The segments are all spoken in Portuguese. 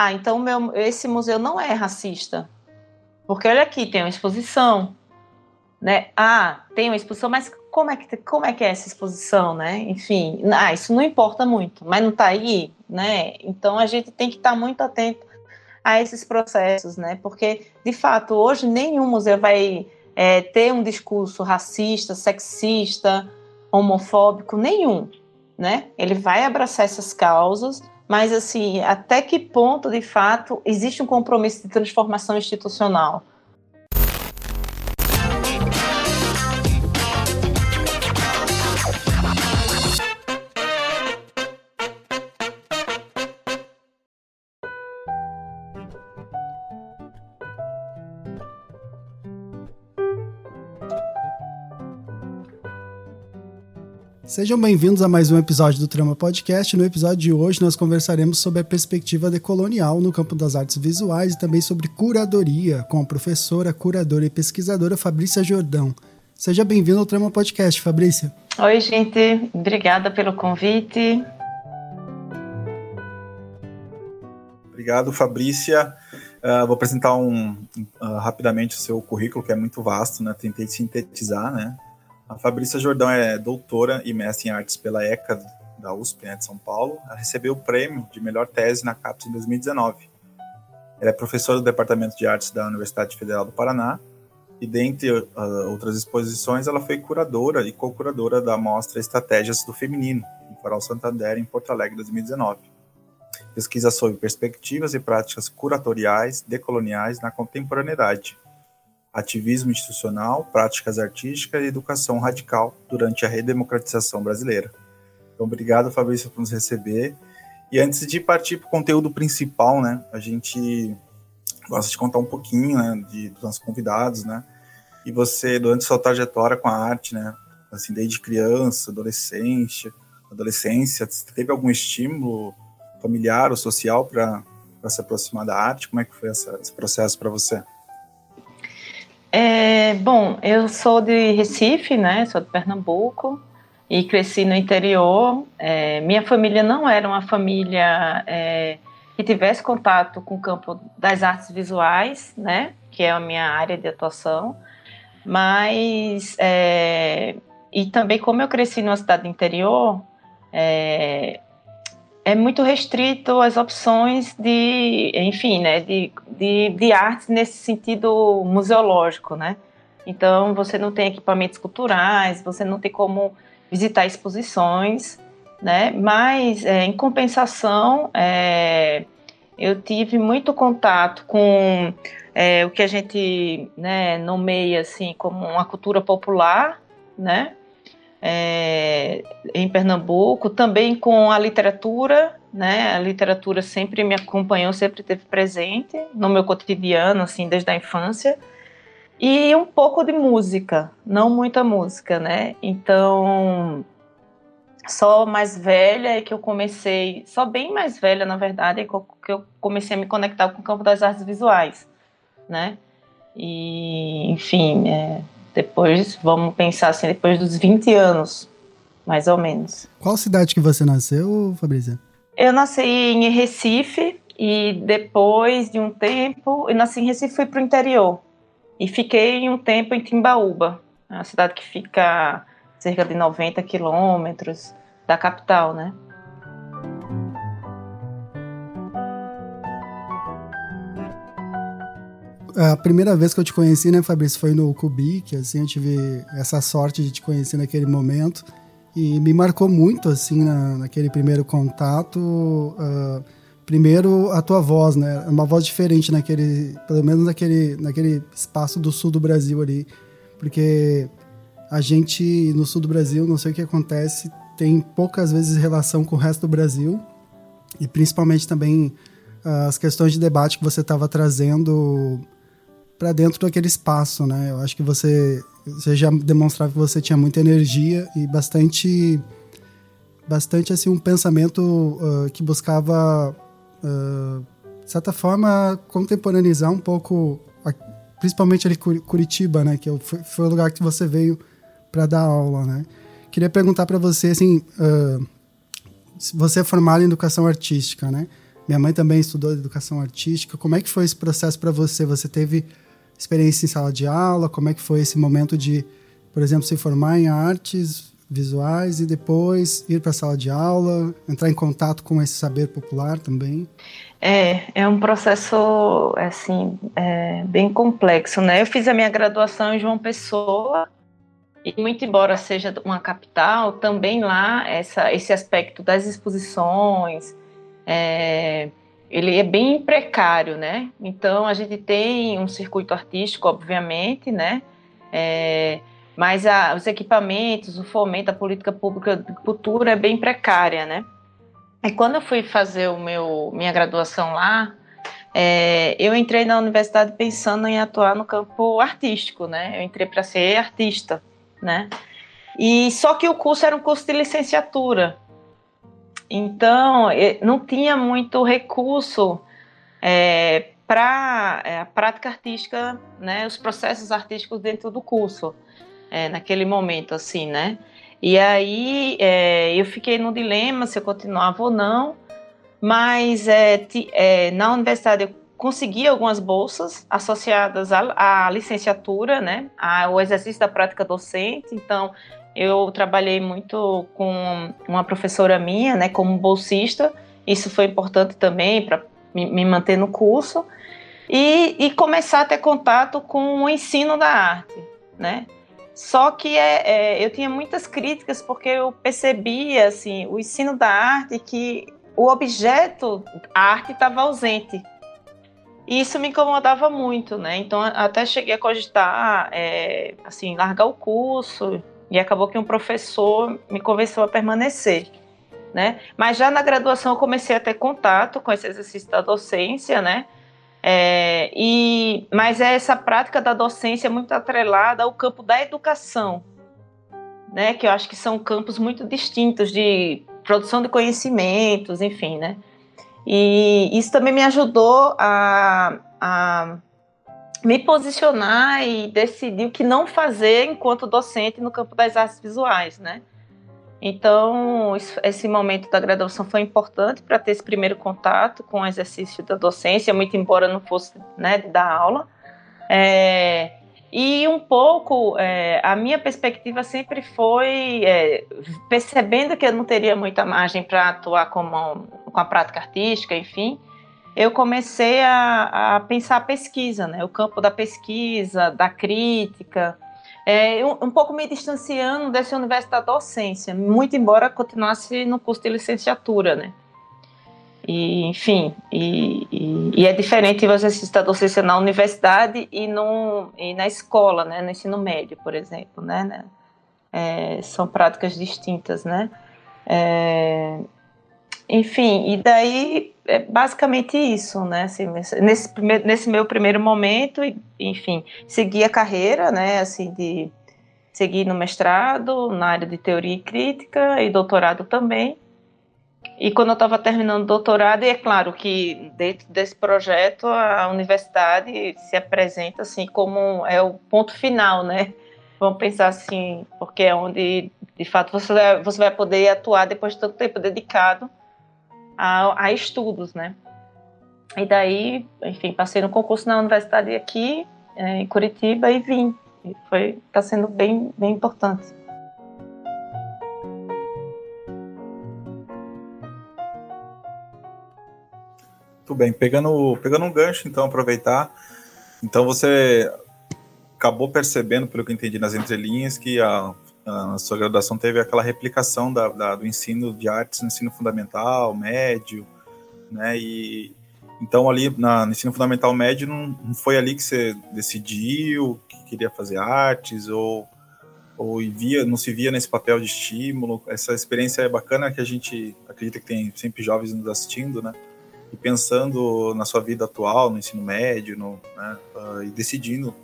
ah, então meu, esse museu não é racista. Porque olha aqui, tem uma exposição, né? Ah, tem uma exposição, mas como é que, como é, que é essa exposição, né? Enfim, ah, isso não importa muito, mas não está aí, né? Então a gente tem que estar tá muito atento a esses processos, né? Porque, de fato, hoje nenhum museu vai é, ter um discurso racista, sexista, homofóbico, nenhum, né? Ele vai abraçar essas causas, mas, assim, até que ponto, de fato, existe um compromisso de transformação institucional? Sejam bem-vindos a mais um episódio do Trama Podcast. No episódio de hoje, nós conversaremos sobre a perspectiva decolonial no campo das artes visuais e também sobre curadoria com a professora, curadora e pesquisadora Fabrícia Jordão. Seja bem-vindo ao Trama Podcast, Fabrícia. Oi, gente. Obrigada pelo convite. Obrigado, Fabrícia. Uh, vou apresentar um, uh, rapidamente o seu currículo, que é muito vasto, né? Tentei sintetizar, né? A Fabrícia Jordão é doutora e mestre em artes pela ECA da USP, né, de São Paulo. Ela recebeu o prêmio de melhor tese na CAPES em 2019. Ela é professora do Departamento de Artes da Universidade Federal do Paraná e, dentre uh, outras exposições, ela foi curadora e co-curadora da mostra Estratégias do Feminino, em Coral Santander, em Porto Alegre, 2019. Pesquisa sobre perspectivas e práticas curatoriais decoloniais na contemporaneidade, ativismo institucional, práticas artísticas e educação radical durante a redemocratização brasileira. Então, obrigado, Fabrício, por nos receber. E antes de partir para o conteúdo principal, né, a gente gosta de contar um pouquinho, né, de, dos nossos convidados, né, e você, durante sua trajetória com a arte, né, assim, desde criança, adolescência, adolescência, teve algum estímulo familiar ou social para se aproximar da arte? Como é que foi essa, esse processo para você? É, bom, eu sou de Recife, né? Sou de Pernambuco e cresci no interior. É, minha família não era uma família é, que tivesse contato com o campo das artes visuais, né? Que é a minha área de atuação. Mas é, e também como eu cresci numa cidade interior, é, é muito restrito as opções de, enfim, né, de, de, de arte nesse sentido museológico, né? Então, você não tem equipamentos culturais, você não tem como visitar exposições, né? Mas, é, em compensação, é, eu tive muito contato com é, o que a gente né, nomeia assim como uma cultura popular, né? É, em Pernambuco, também com a literatura, né? A literatura sempre me acompanhou, sempre esteve presente no meu cotidiano, assim, desde a infância. E um pouco de música, não muita música, né? Então, só mais velha é que eu comecei, só bem mais velha, na verdade, é que eu comecei a me conectar com o campo das artes visuais, né? E, enfim, é, depois, vamos pensar assim, depois dos 20 anos, mais ou menos. Qual cidade que você nasceu, Fabrícia? Eu nasci em Recife e depois de um tempo, eu nasci em Recife e fui para o interior. E fiquei um tempo em Timbaúba, uma cidade que fica cerca de 90 quilômetros da capital, né? A primeira vez que eu te conheci, né, Fabrício, foi no Cubic, assim, eu tive essa sorte de te conhecer naquele momento e me marcou muito, assim, na, naquele primeiro contato. Uh, primeiro, a tua voz, né, uma voz diferente naquele, pelo menos naquele, naquele espaço do sul do Brasil ali, porque a gente no sul do Brasil, não sei o que acontece, tem poucas vezes relação com o resto do Brasil e principalmente também uh, as questões de debate que você estava trazendo para dentro daquele espaço, né? Eu acho que você, você já demonstrava que você tinha muita energia e bastante, bastante assim um pensamento uh, que buscava, uh, de certa forma, contemporaneizar um pouco, a, principalmente ali Curitiba, né? Que foi, foi o lugar que você veio para dar aula, né? Queria perguntar para você, assim, uh, você é formado em educação artística, né? Minha mãe também estudou educação artística. Como é que foi esse processo para você? Você teve experiência em sala de aula? Como é que foi esse momento de, por exemplo, se formar em artes visuais e depois ir para a sala de aula, entrar em contato com esse saber popular também? É, é um processo assim é, bem complexo, né? Eu fiz a minha graduação em João Pessoa e muito embora seja uma capital, também lá essa, esse aspecto das exposições, é, ele é bem precário, né? Então a gente tem um circuito artístico, obviamente, né? É, mas a, os equipamentos, o fomento, a política pública de cultura é bem precária, né? E quando eu fui fazer o meu minha graduação lá, é, eu entrei na universidade pensando em atuar no campo artístico, né? Eu entrei para ser artista, né? E só que o curso era um curso de licenciatura, então, não tinha muito recurso é, para é, a prática artística, né, os processos artísticos dentro do curso, é, naquele momento, assim, né? E aí é, eu fiquei no dilema se eu continuava ou não, mas é, é, na universidade eu consegui algumas bolsas associadas à, à licenciatura, né, ao exercício da prática docente, então eu trabalhei muito com uma professora minha, né, como bolsista. Isso foi importante também para me manter no curso e, e, começar a ter contato com o ensino da arte, né? Só que é, é, eu tinha muitas críticas porque eu percebia assim o ensino da arte que o objeto, a arte estava ausente. E isso me incomodava muito, né? Então até cheguei a cogitar, é, assim, largar o curso e acabou que um professor me convenceu a permanecer. Né? Mas já na graduação eu comecei a ter contato com esse exercício da docência, né? É, e, mas é essa prática da docência muito atrelada ao campo da educação, né? Que eu acho que são campos muito distintos de produção de conhecimentos, enfim, né? E isso também me ajudou a, a me posicionar e decidir o que não fazer enquanto docente no campo das artes visuais, né? Então, esse momento da graduação foi importante para ter esse primeiro contato com o exercício da docência, muito embora não fosse né, dar aula. É, e um pouco, é, a minha perspectiva sempre foi, é, percebendo que eu não teria muita margem para atuar como, com a prática artística, enfim, eu comecei a, a pensar a pesquisa, né? o campo da pesquisa, da crítica, é, um, um, pouco me distanciando desse universo da docência, muito embora continuasse no curso de licenciatura, né? E, enfim, e, e, e é diferente você assistir a docência na universidade e, no, e na escola, né? No ensino médio, por exemplo, né? né? É, são práticas distintas, né? É, enfim, e daí é basicamente isso, né? Assim, nesse, primeiro, nesse meu primeiro momento, enfim, segui a carreira, né? Assim, de seguir no mestrado, na área de teoria e crítica, e doutorado também. E quando eu estava terminando o doutorado, e é claro que dentro desse projeto a universidade se apresenta assim como é o ponto final, né? Vamos pensar assim, porque é onde de fato você vai, você vai poder atuar depois de tanto tempo dedicado a, a estudos, né? E daí, enfim, passei no concurso na universidade aqui, é, em Curitiba, e vim. E foi, está sendo bem, bem importante. Tudo bem, pegando, pegando um gancho, então, aproveitar. Então, você acabou percebendo, pelo que eu entendi nas entrelinhas, que a a sua graduação teve aquela replicação da, da, do ensino de artes no ensino fundamental, médio, né? E então ali na, no ensino fundamental médio não, não foi ali que você decidiu que queria fazer artes ou ou via, não se via nesse papel de estímulo. Essa experiência é bacana que a gente acredita que tem sempre jovens nos assistindo, né? E pensando na sua vida atual, no ensino médio, no, né? Uh, e decidindo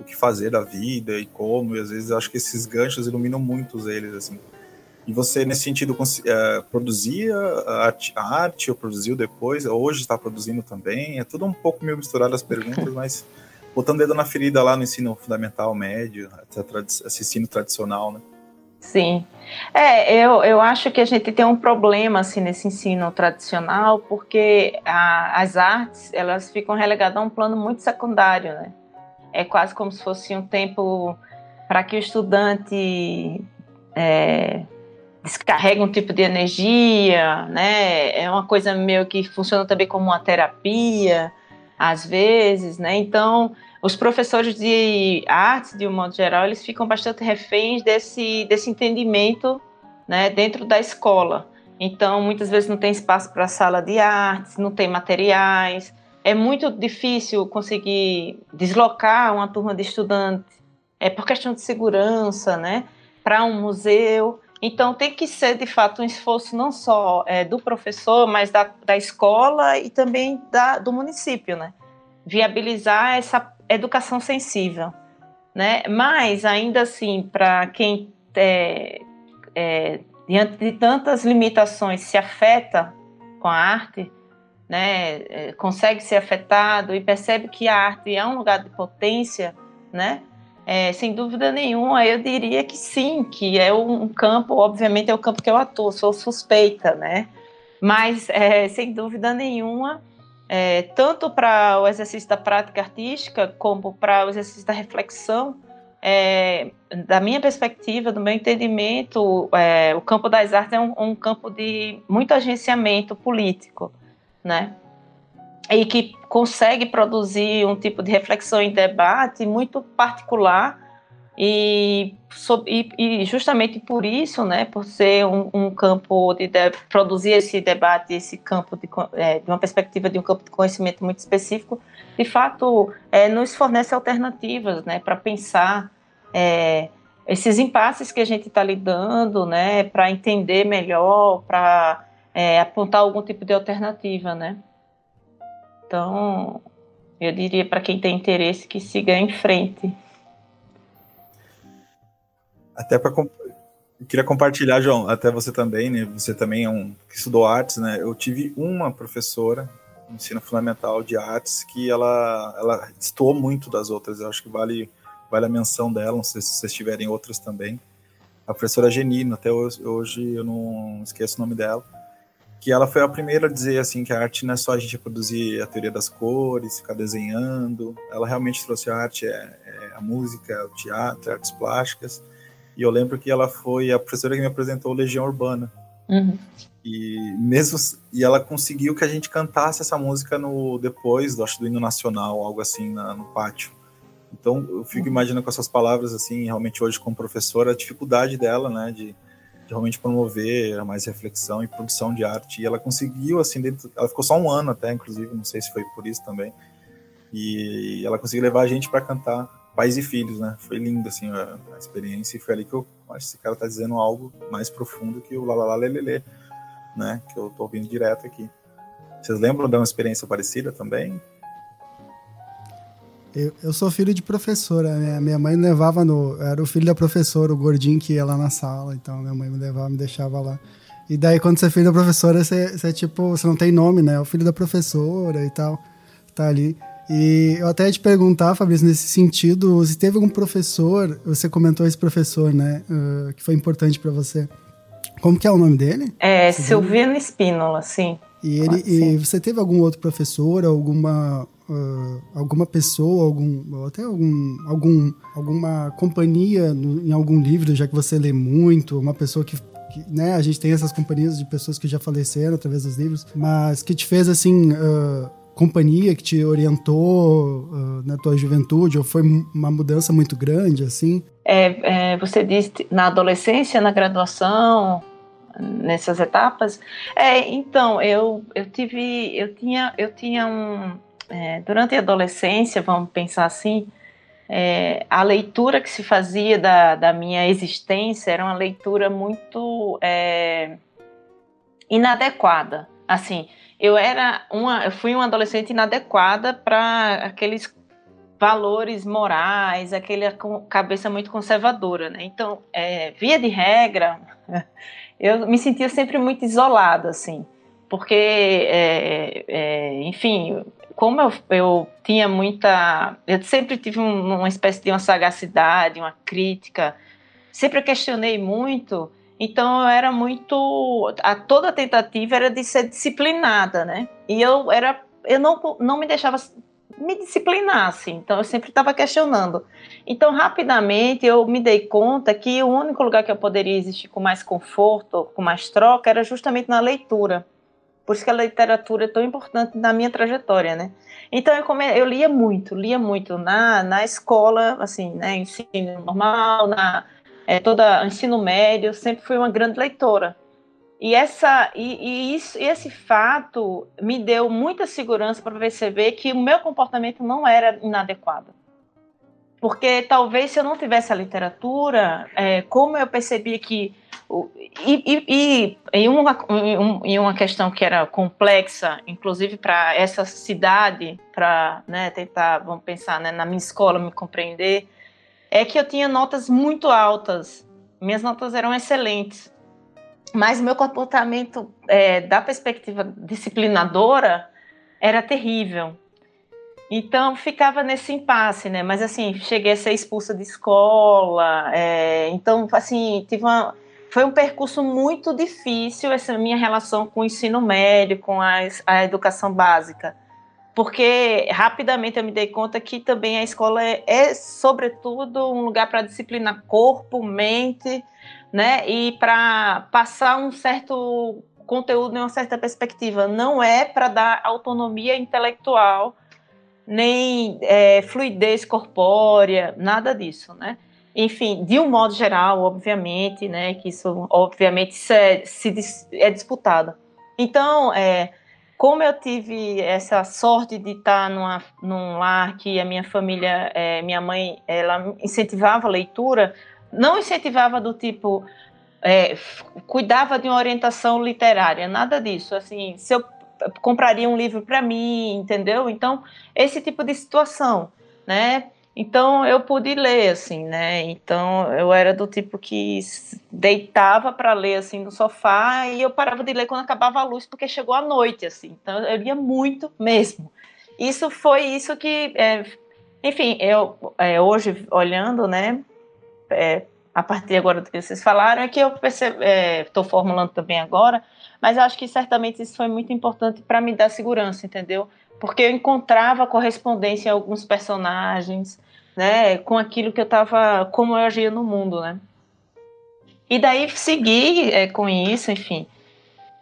o que fazer da vida e como, e às vezes eu acho que esses ganchos iluminam muitos eles, assim. E você, nesse sentido, uh, produzia a arte, a arte, ou produziu depois, hoje está produzindo também? É tudo um pouco meio misturado as perguntas, mas botando dedo na ferida lá no ensino fundamental, médio, esse ensino tradicional, né? Sim. É, eu, eu acho que a gente tem um problema assim nesse ensino tradicional, porque a, as artes elas ficam relegadas a um plano muito secundário, né? É quase como se fosse um tempo para que o estudante é, descarregue um tipo de energia, né? É uma coisa meio que funciona também como uma terapia, às vezes, né? Então os professores de artes, de um modo geral, eles ficam bastante reféns desse, desse entendimento né, dentro da escola. Então, muitas vezes não tem espaço para sala de artes, não tem materiais. É muito difícil conseguir deslocar uma turma de estudantes, é por questão de segurança, né, para um museu. Então, tem que ser, de fato, um esforço não só é, do professor, mas da, da escola e também da, do município, né? Viabilizar essa educação sensível, né? Mas ainda assim, para quem é, é, diante de tantas limitações se afeta com a arte, né? É, consegue ser afetado e percebe que a arte é um lugar de potência, né? É, sem dúvida nenhuma, eu diria que sim, que é um campo, obviamente é o campo que eu atuo, sou suspeita, né? Mas, é, sem dúvida nenhuma, é, tanto para o exercício da prática artística como para o exercício da reflexão, é, da minha perspectiva, do meu entendimento, é, o campo das artes é um, um, campo de muito agenciamento político, né? E que consegue produzir um tipo de reflexão e debate muito particular e, e, justamente por isso, né, por ser um, um campo de, de, produzir esse debate, esse campo de, é, de, uma perspectiva de um campo de conhecimento muito específico, de fato, é, nos fornece alternativas, né, para pensar é, esses impasses que a gente está lidando, né, para entender melhor, para é, apontar algum tipo de alternativa, né. Então, eu diria para quem tem interesse que siga em frente. Até para queria compartilhar, João, até você também, né? Você também é um que estudou artes, né? Eu tive uma professora no ensino fundamental de artes que ela ela destoou muito das outras. Eu acho que vale vale a menção dela, não sei se vocês tiverem outras também. A professora Genino, até hoje, hoje eu não esqueço o nome dela, que ela foi a primeira a dizer assim que a arte não é só a gente produzir a teoria das cores, ficar desenhando. Ela realmente trouxe a arte, é, é a música, o teatro, artes plásticas e eu lembro que ela foi a professora que me apresentou Legião Urbana. Uhum. E mesmo e ela conseguiu que a gente cantasse essa música no depois, do, acho do hino nacional, algo assim na, no pátio. Então eu fico uhum. imaginando com essas palavras assim, realmente hoje como professora, a dificuldade dela, né, de, de, realmente promover mais reflexão e produção de arte. E ela conseguiu assim, dentro, ela ficou só um ano até, inclusive, não sei se foi por isso também. E ela conseguiu levar a gente para cantar pais e filhos, né? Foi lindo, assim, a, a, experiência, e foi ali que eu acho que esse cara tá dizendo algo mais profundo que o Lalala Lelele, né? Que eu tô ouvindo direto aqui. Vocês lembram de uma experiência parecida também? Eu, eu sou filho de professora, né? Minha mãe me levava no. Era o filho da professora, o gordinho que ia lá na sala, então minha mãe me levava, me deixava lá. E daí, quando você é filho da professora, você, você é tipo, você não tem nome, né? É o filho da professora e tal. Tá ali. E eu até ia te perguntar, Fabrício, nesse sentido, se teve algum professor, você comentou esse professor, né, uh, que foi importante para você. Como que é o nome dele? É Silvino Espínola, sim. E, ele, e você teve algum outro professor, alguma uh, alguma pessoa, algum até algum, algum alguma companhia no, em algum livro, já que você lê muito, uma pessoa que, que, né, a gente tem essas companhias de pessoas que já faleceram através dos livros, mas que te fez assim uh, companhia que te orientou uh, na tua juventude ou foi uma mudança muito grande assim? É, é, você disse na adolescência, na graduação, nessas etapas. É, então eu eu tive eu tinha eu tinha um é, durante a adolescência, vamos pensar assim, é, a leitura que se fazia da, da minha existência era uma leitura muito é, inadequada. Assim, eu era uma, eu fui uma adolescente inadequada para aqueles valores morais, aquela cabeça muito conservadora, né? Então, é, via de regra, eu me sentia sempre muito isolada, assim, porque, é, é, enfim, como eu, eu, tinha muita, eu sempre tive um, uma espécie de uma sagacidade, uma crítica sempre questionei muito, então eu era muito. A, toda a tentativa era de ser disciplinada, né? E eu era. Eu não, não me deixava me disciplinar, assim, então eu sempre estava questionando. Então, rapidamente, eu me dei conta que o único lugar que eu poderia existir com mais conforto, com mais troca, era justamente na leitura. Por isso que a literatura é tão importante na minha trajetória, né? Então eu, come... eu lia muito, lia muito na, na escola, assim, né, ensino normal, na é, toda ensino médio, sempre fui uma grande leitora. E essa e, e isso, e esse fato me deu muita segurança para perceber que o meu comportamento não era inadequado. Porque talvez se eu não tivesse a literatura, é, como eu percebia que e, e, em, uma, uma questão que era complexa, inclusive para essa cidade, para né, tentar, vamos pensar, né, na minha escola me compreender, é que eu tinha notas muito altas. Minhas notas eram excelentes. Mas meu comportamento, é, da perspectiva disciplinadora, era terrível. Então ficava nesse impasse, né? Mas assim, cheguei a ser expulsa de escola. É, então, assim, tive uma, foi um percurso muito difícil essa minha relação com o ensino médio, com a, a educação básica. Porque rapidamente eu me dei conta que também a escola é, é sobretudo, um lugar para disciplinar corpo, mente, né? E para passar um certo conteúdo em uma certa perspectiva. Não é para dar autonomia intelectual, nem é, fluidez corpórea, nada disso, né? enfim, de um modo geral, obviamente, né, que isso, obviamente, isso é, se, é disputado. Então, é, como eu tive essa sorte de estar numa, num lar que a minha família, é, minha mãe, ela incentivava a leitura, não incentivava do tipo, é, cuidava de uma orientação literária, nada disso. Assim, se eu compraria um livro para mim, entendeu? Então, esse tipo de situação, né? Então eu pude ler assim, né? Então eu era do tipo que deitava para ler assim no sofá e eu parava de ler quando acabava a luz porque chegou a noite assim. Então eu lia muito mesmo. Isso foi isso que, é, enfim, eu é, hoje olhando, né? É, a partir agora do que vocês falaram é que eu estou é, formulando também agora, mas eu acho que certamente isso foi muito importante para me dar segurança, entendeu? Porque eu encontrava correspondência em alguns personagens, né, com aquilo que eu estava, como eu agia no mundo, né. E daí segui é, com isso, enfim.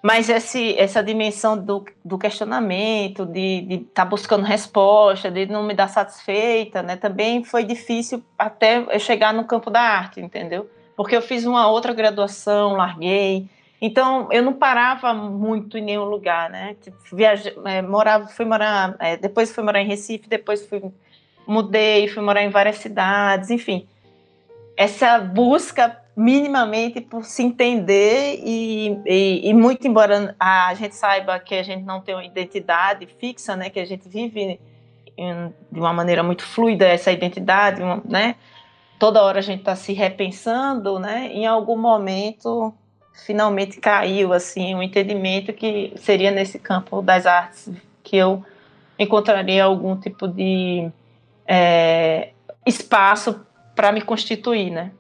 Mas esse, essa dimensão do, do questionamento, de estar tá buscando resposta, de não me dar satisfeita, né, também foi difícil até eu chegar no campo da arte, entendeu? Porque eu fiz uma outra graduação, larguei, então, eu não parava muito em nenhum lugar, né? Tipo, viaje, é, morava, fui morar, é, depois fui morar em Recife, depois fui, mudei, fui morar em várias cidades, enfim. Essa busca minimamente por se entender e, e, e, muito embora a gente saiba que a gente não tem uma identidade fixa, né? Que a gente vive em, de uma maneira muito fluida essa identidade, né? Toda hora a gente está se repensando, né? Em algum momento finalmente caiu assim um entendimento que seria nesse campo das artes que eu encontraria algum tipo de é, espaço para me constituir, né?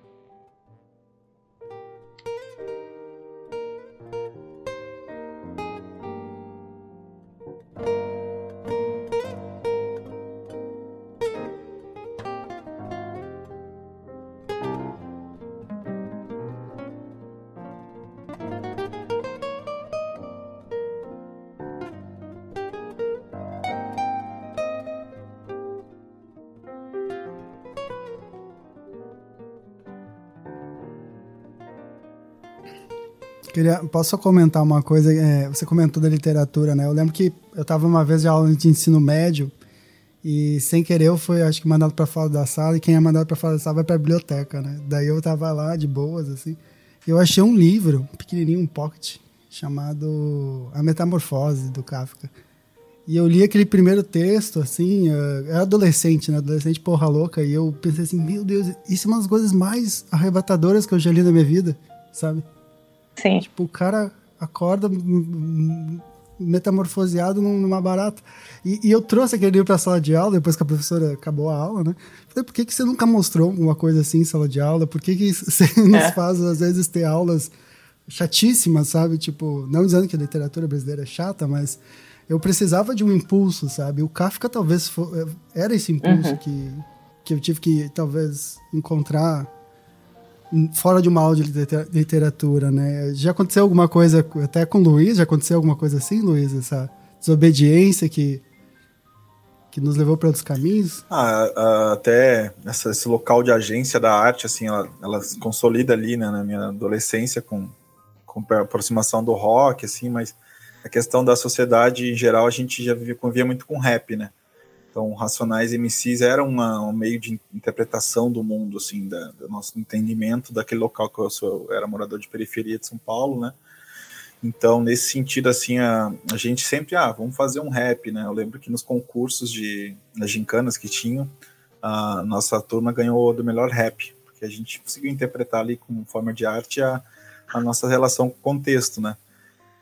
Queria, posso comentar uma coisa? É, você comentou da literatura, né? Eu lembro que eu estava uma vez de aula de ensino médio e sem querer eu fui, acho que mandado para fora da sala e quem é mandado para fora da sala vai para a biblioteca, né? Daí eu estava lá de boas assim. Eu achei um livro pequenininho, um pocket, chamado A Metamorfose do Kafka. E eu li aquele primeiro texto, assim, eu era adolescente, né? Adolescente porra louca. E eu pensei assim, meu Deus, isso é uma das coisas mais arrebatadoras que eu já li na minha vida, sabe? Sim. Tipo, o cara acorda metamorfoseado numa barata. E, e eu trouxe aquele livro para a sala de aula, depois que a professora acabou a aula, né? Falei, por que, que você nunca mostrou uma coisa assim em sala de aula? Por que, que você nos é. faz, às vezes, ter aulas chatíssimas, sabe? Tipo, não dizendo que a literatura brasileira é chata, mas eu precisava de um impulso, sabe? O Kafka talvez for, é, era esse impulso uhum. que, que eu tive que, talvez, encontrar fora de uma aula de literatura, né? Já aconteceu alguma coisa, até com o Luiz, já aconteceu alguma coisa assim, Luiz? Essa desobediência que, que nos levou para outros caminhos? Ah, até essa, esse local de agência da arte, assim, ela, ela se consolida ali, né, na minha adolescência com, com a aproximação do rock, assim, mas a questão da sociedade em geral a gente já vivia, convia muito com rap, né? Então, Racionais MCs era uma, um meio de interpretação do mundo, assim, da, do nosso entendimento daquele local que eu, sou, eu era morador de periferia de São Paulo, né? Então, nesse sentido, assim, a, a gente sempre, ah, vamos fazer um rap, né? Eu lembro que nos concursos de, nas gincanas que tinham, a nossa turma ganhou do melhor rap, porque a gente conseguiu interpretar ali como forma de arte a, a nossa relação com o contexto, né?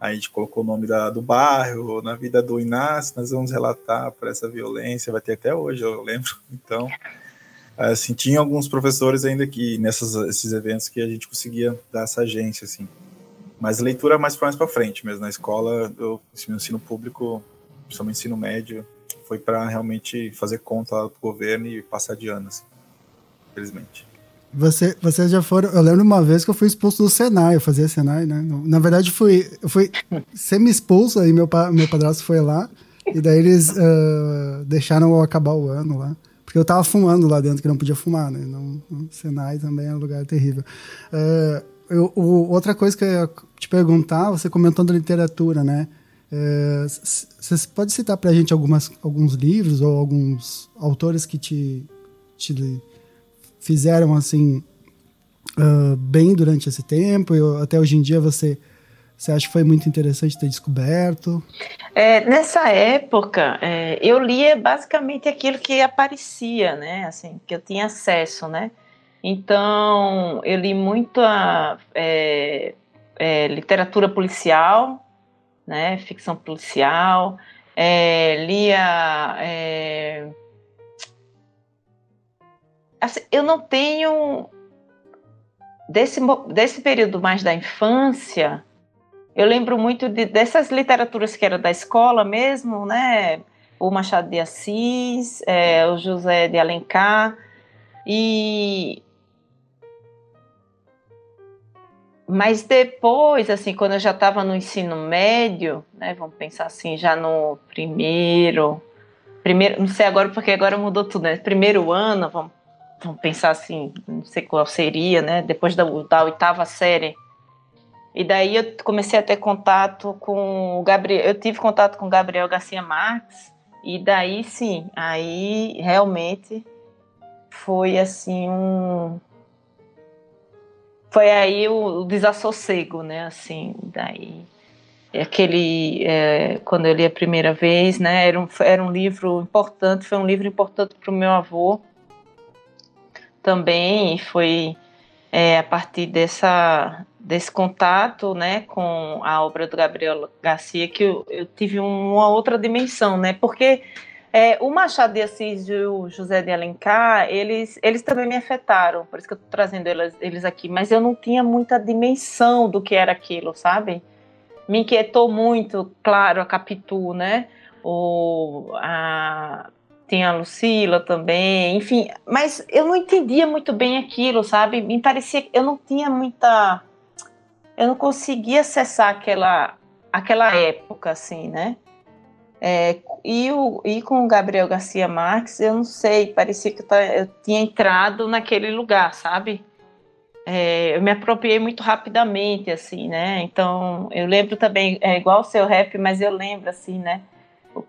A gente colocou o nome da, do bairro, na vida do Inácio, nós vamos relatar por essa violência, vai ter até hoje, eu lembro. Então, assim, tinha alguns professores ainda que, nesses esses eventos, que a gente conseguia dar essa agência, assim. Mas leitura mais mais para frente mesmo. Na escola, eu, meu ensino público, principalmente ensino médio, foi para realmente fazer conta do governo e passar de ano, assim, infelizmente. Você, vocês já foram. Eu lembro uma vez que eu fui expulso do Senai, eu fazia Senai, né? Na verdade, fui, eu fui semi-expulso, aí meu, meu padrasto foi lá, e daí eles uh, deixaram eu acabar o ano lá. Porque eu tava fumando lá dentro, que não podia fumar, né? Não, Senai também é um lugar terrível. Uh, eu, o, outra coisa que eu ia te perguntar, você comentou da literatura, né? Você uh, pode citar pra gente algumas, alguns livros ou alguns autores que te, te fizeram assim uh, bem durante esse tempo? Eu, até hoje em dia você você acha que foi muito interessante ter descoberto? É, nessa época, é, eu lia basicamente aquilo que aparecia, né? Assim, que eu tinha acesso, né? Então, eu li muita é, é, literatura policial, né? Ficção policial. É, lia é, assim, eu não tenho desse, desse período mais da infância, eu lembro muito de, dessas literaturas que eram da escola mesmo, né? O Machado de Assis, é, o José de Alencar, e mas depois, assim, quando eu já estava no ensino médio, né, vamos pensar assim, já no primeiro, primeiro, não sei agora porque agora mudou tudo, né? Primeiro ano, vamos vamos pensar assim, não sei qual seria, né? Depois da, da oitava série. E daí eu comecei a ter contato com o Gabriel. Eu tive contato com o Gabriel Garcia Marques. E daí sim, aí realmente foi assim um. Foi aí o, o desassossego, né? Assim, daí aquele é, quando eu li a primeira vez, né? Era um, era um livro importante, foi um livro importante para o meu avô também foi é, a partir dessa, desse contato né, com a obra do Gabriel Garcia que eu, eu tive uma outra dimensão, né? Porque é, o Machado de Assis e o José de Alencar, eles, eles também me afetaram, por isso que eu estou trazendo eles, eles aqui, mas eu não tinha muita dimensão do que era aquilo, sabe? Me inquietou muito, claro, a Capitu, né? O, a, tem a Lucila também, enfim, mas eu não entendia muito bem aquilo, sabe? Me parecia que eu não tinha muita. Eu não conseguia acessar aquela, aquela época, assim, né? É, e, o, e com o Gabriel Garcia Marques, eu não sei, parecia que eu, eu tinha entrado naquele lugar, sabe? É, eu me apropriei muito rapidamente, assim, né? Então, eu lembro também, é igual o seu rap, mas eu lembro, assim, né?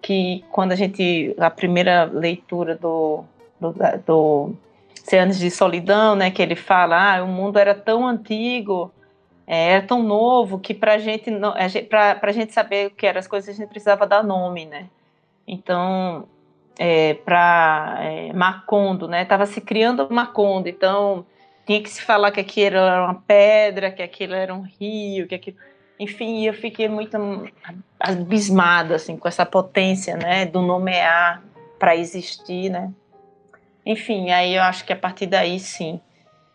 Que quando a gente a primeira leitura do do, do Anos de Solidão, né, que ele fala, ah, o mundo era tão antigo, é, era tão novo que para gente para a gente saber o que eram as coisas a gente precisava dar nome, né? Então, é, para é, Macondo, né, estava se criando Macondo, então tinha que se falar que aquilo era uma pedra, que aquilo era um rio, que aquilo enfim, eu fiquei muito abismada assim com essa potência, né, do nomear para existir, né? Enfim, aí eu acho que a partir daí sim,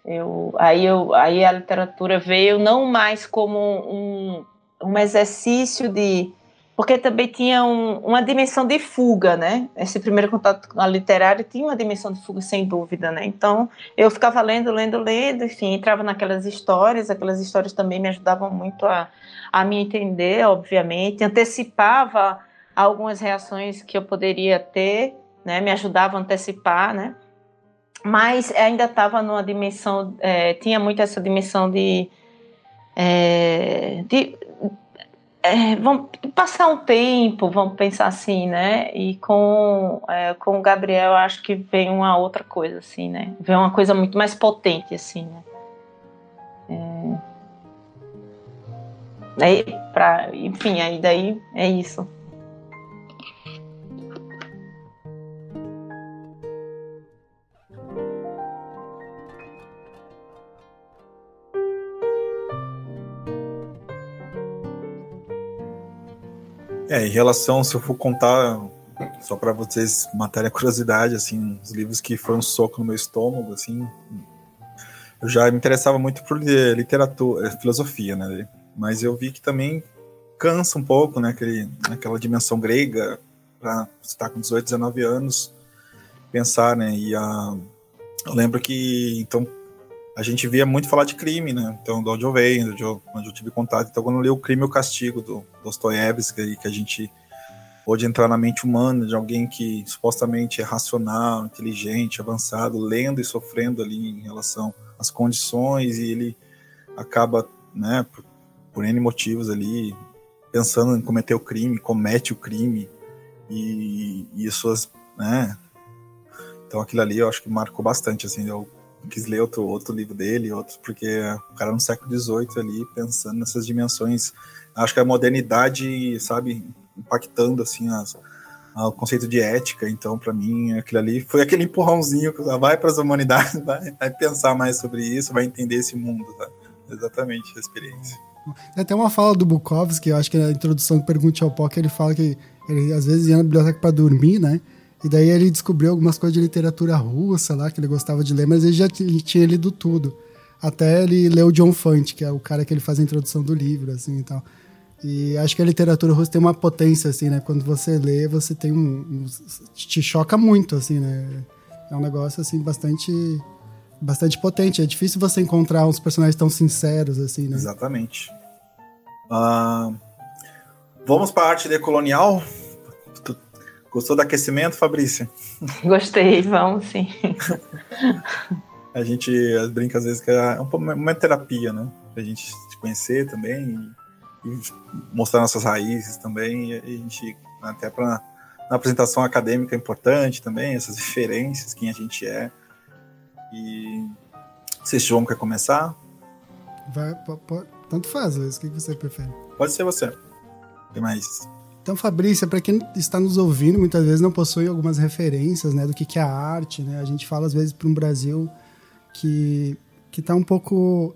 eu, aí, eu, aí a literatura veio não mais como um, um exercício de porque também tinha um, uma dimensão de fuga, né? Esse primeiro contato com a literária tinha uma dimensão de fuga, sem dúvida, né? Então, eu ficava lendo, lendo, lendo, enfim, entrava naquelas histórias, aquelas histórias também me ajudavam muito a, a me entender, obviamente, antecipava algumas reações que eu poderia ter, né? Me ajudava a antecipar, né? Mas ainda estava numa dimensão, é, tinha muito essa dimensão de, é, de é, vamos passar um tempo, vamos pensar assim, né? E com, é, com o Gabriel, acho que vem uma outra coisa, assim, né? Vem uma coisa muito mais potente, assim, né? É, aí, pra, enfim, aí daí é isso. É, em relação, se eu for contar, só para vocês matarem a curiosidade, assim, os livros que foram um soco no meu estômago, assim, eu já me interessava muito por literatura, eh, filosofia, né? Mas eu vi que também cansa um pouco, né? Aquele, aquela dimensão grega, para estar com 18, 19 anos, pensar, né? E a, eu lembro que, então, a gente via muito falar de crime, né? Então, do onde eu venho, onde eu tive contato. Então, quando eu li o Crime e o Castigo, do Dostoiévski, que a gente pôde entrar na mente humana de alguém que supostamente é racional, inteligente, avançado, lendo e sofrendo ali em relação às condições, e ele acaba, né, por, por N motivos ali, pensando em cometer o crime, comete o crime, e, e suas, né, então aquilo ali eu acho que marcou bastante, assim, eu quis ler outro, outro livro dele, outro, porque o cara no século XVIII ali, pensando nessas dimensões, acho que a modernidade, sabe, impactando, assim, as, o conceito de ética, então, para mim, aquilo ali foi aquele empurrãozinho que vai para as humanidades, vai, vai, pensar mais sobre isso, vai entender esse mundo, tá? Exatamente, a experiência. Tem até uma fala do Bukowski, eu acho que na introdução do Pergunte ao Pó, que ele fala que ele às vezes ia na biblioteca para dormir, né? E daí ele descobriu algumas coisas de literatura russa lá, que ele gostava de ler, mas ele já tinha lido tudo. Até ele leu John Fante, que é o cara que ele faz a introdução do livro, assim, e tal. E acho que a literatura russa tem uma potência, assim, né? Quando você lê, você tem um... um te choca muito, assim, né? É um negócio, assim, bastante... Bastante potente. É difícil você encontrar uns personagens tão sinceros, assim, né? Exatamente. Uh, vamos para a arte decolonial? Gostou do aquecimento, Fabrícia? Gostei, vamos sim. a gente brinca às vezes que é uma terapia, né? Pra gente se conhecer também e, e mostrar nossas raízes também. E a gente, até para na apresentação acadêmica é importante também, essas referências, quem a gente é. E se João quer começar? Vai, pode, tanto faz, Luiz. O que você prefere? Pode ser você. Tem mais então, Fabrícia, para quem está nos ouvindo, muitas vezes não possui algumas referências né, do que, que é a arte. Né? A gente fala, às vezes, para um Brasil que está um pouco.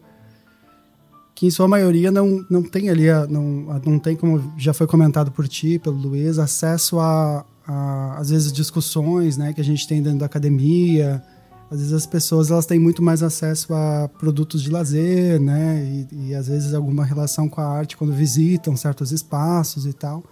que, em sua maioria, não, não tem ali, a, não, não tem, como já foi comentado por ti, pelo Luiz, acesso a, a, às vezes, discussões né, que a gente tem dentro da academia. Às vezes as pessoas elas têm muito mais acesso a produtos de lazer, né? E, e às vezes alguma relação com a arte quando visitam certos espaços e tal.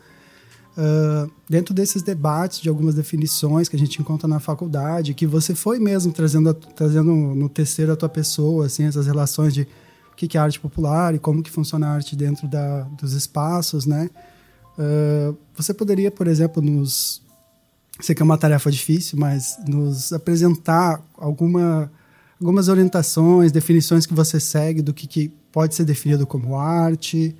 Uh, dentro desses debates de algumas definições que a gente encontra na faculdade, que você foi mesmo trazendo, trazendo no terceiro a tua pessoa, assim, essas relações de o que é arte popular e como que funciona a arte dentro da, dos espaços, né? Uh, você poderia, por exemplo, nos... Sei que é uma tarefa difícil, mas nos apresentar alguma, algumas orientações, definições que você segue do que, que pode ser definido como arte,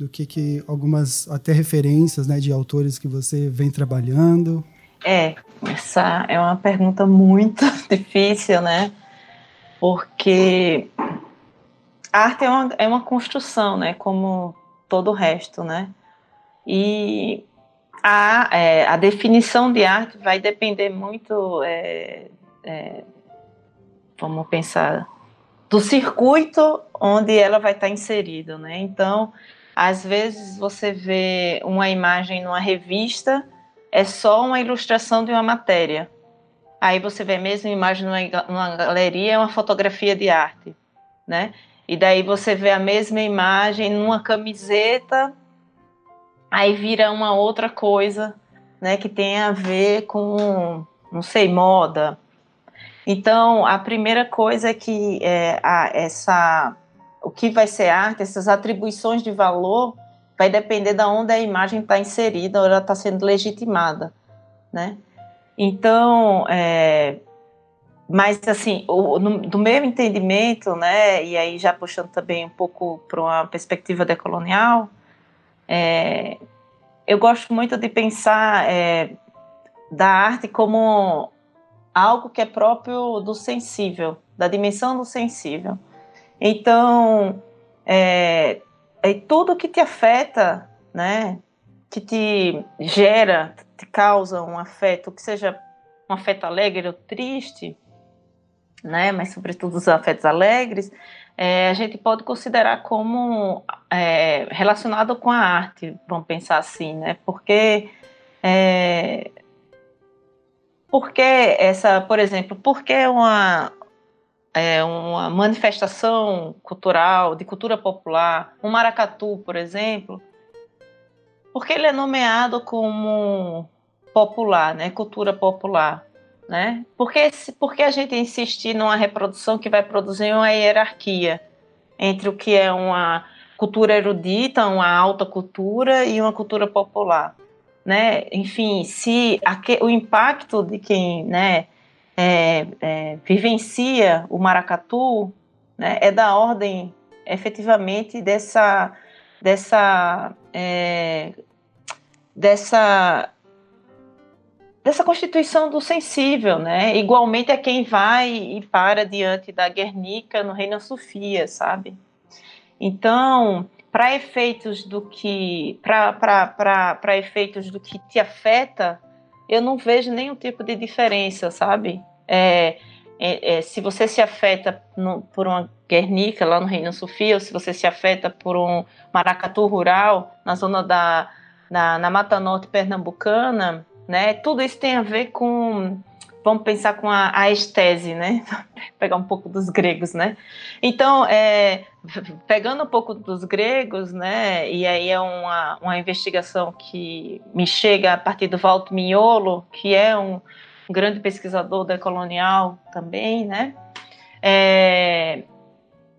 do que, que algumas até referências né, de autores que você vem trabalhando? É, essa é uma pergunta muito difícil, né? Porque a arte é uma, é uma construção, né? Como todo o resto, né? E a, é, a definição de arte vai depender muito, é, é, vamos pensar, do circuito onde ela vai estar inserida, né? Então, Às vezes você vê uma imagem numa revista, é só uma ilustração de uma matéria. Aí você vê a mesma imagem numa, numa galeria, é uma fotografia de arte, né? E daí você vê a mesma imagem numa camiseta, aí vira uma outra coisa, né, que tem a ver com, não sei, moda. Então, a primeira coisa é que é, a, essa, o que vai ser arte, essas atribuições de valor, vai depender de onde a imagem está inserida ou ela está sendo legitimada, né? Então, é, mas, assim, o, no, do meu entendimento, né, e aí já puxando também um pouco para uma perspectiva decolonial, é, eu gosto muito de pensar é, da arte como algo que é próprio do sensível, da dimensão do sensível. Então, é, é tudo que te afeta, né, que te gera, te causa um afeto, que seja um afeto alegre ou triste, né, mas sobretudo os afetos alegres, é, a gente pode considerar como é, relacionado com a arte, vamos pensar assim, né, porque é, porque essa, por exemplo, porque uma é, uma manifestação cultural de cultura popular, um maracatu, por exemplo, porque ele é nomeado como popular, né, cultura popular né? Porque, porque a gente insistir numa reprodução que vai produzir uma hierarquia entre o que é uma cultura erudita, uma alta cultura e uma cultura popular, né? Enfim, se o impacto de quem, né, é, é, vivencia o maracatu, né, é da ordem, efetivamente, dessa dessa é, dessa dessa constituição do sensível, né? Igualmente é quem vai e para diante da Guernica no Reino Sofia, sabe? Então, para efeitos do que para efeitos do que te afeta, eu não vejo nenhum tipo de diferença, sabe? É, é, é, se você se afeta no, por uma Guernica lá no Reino Sofia, ou se você se afeta por um maracatu rural na zona da na, na Mata Norte pernambucana, né? Tudo isso tem a ver com, vamos pensar com a, a estese, né? Pegar um pouco dos gregos, né? Então, é, pegando um pouco dos gregos, né? E aí é uma, uma investigação que me chega a partir do Valdo Mignolo, que é um, um grande pesquisador decolonial também, né? É,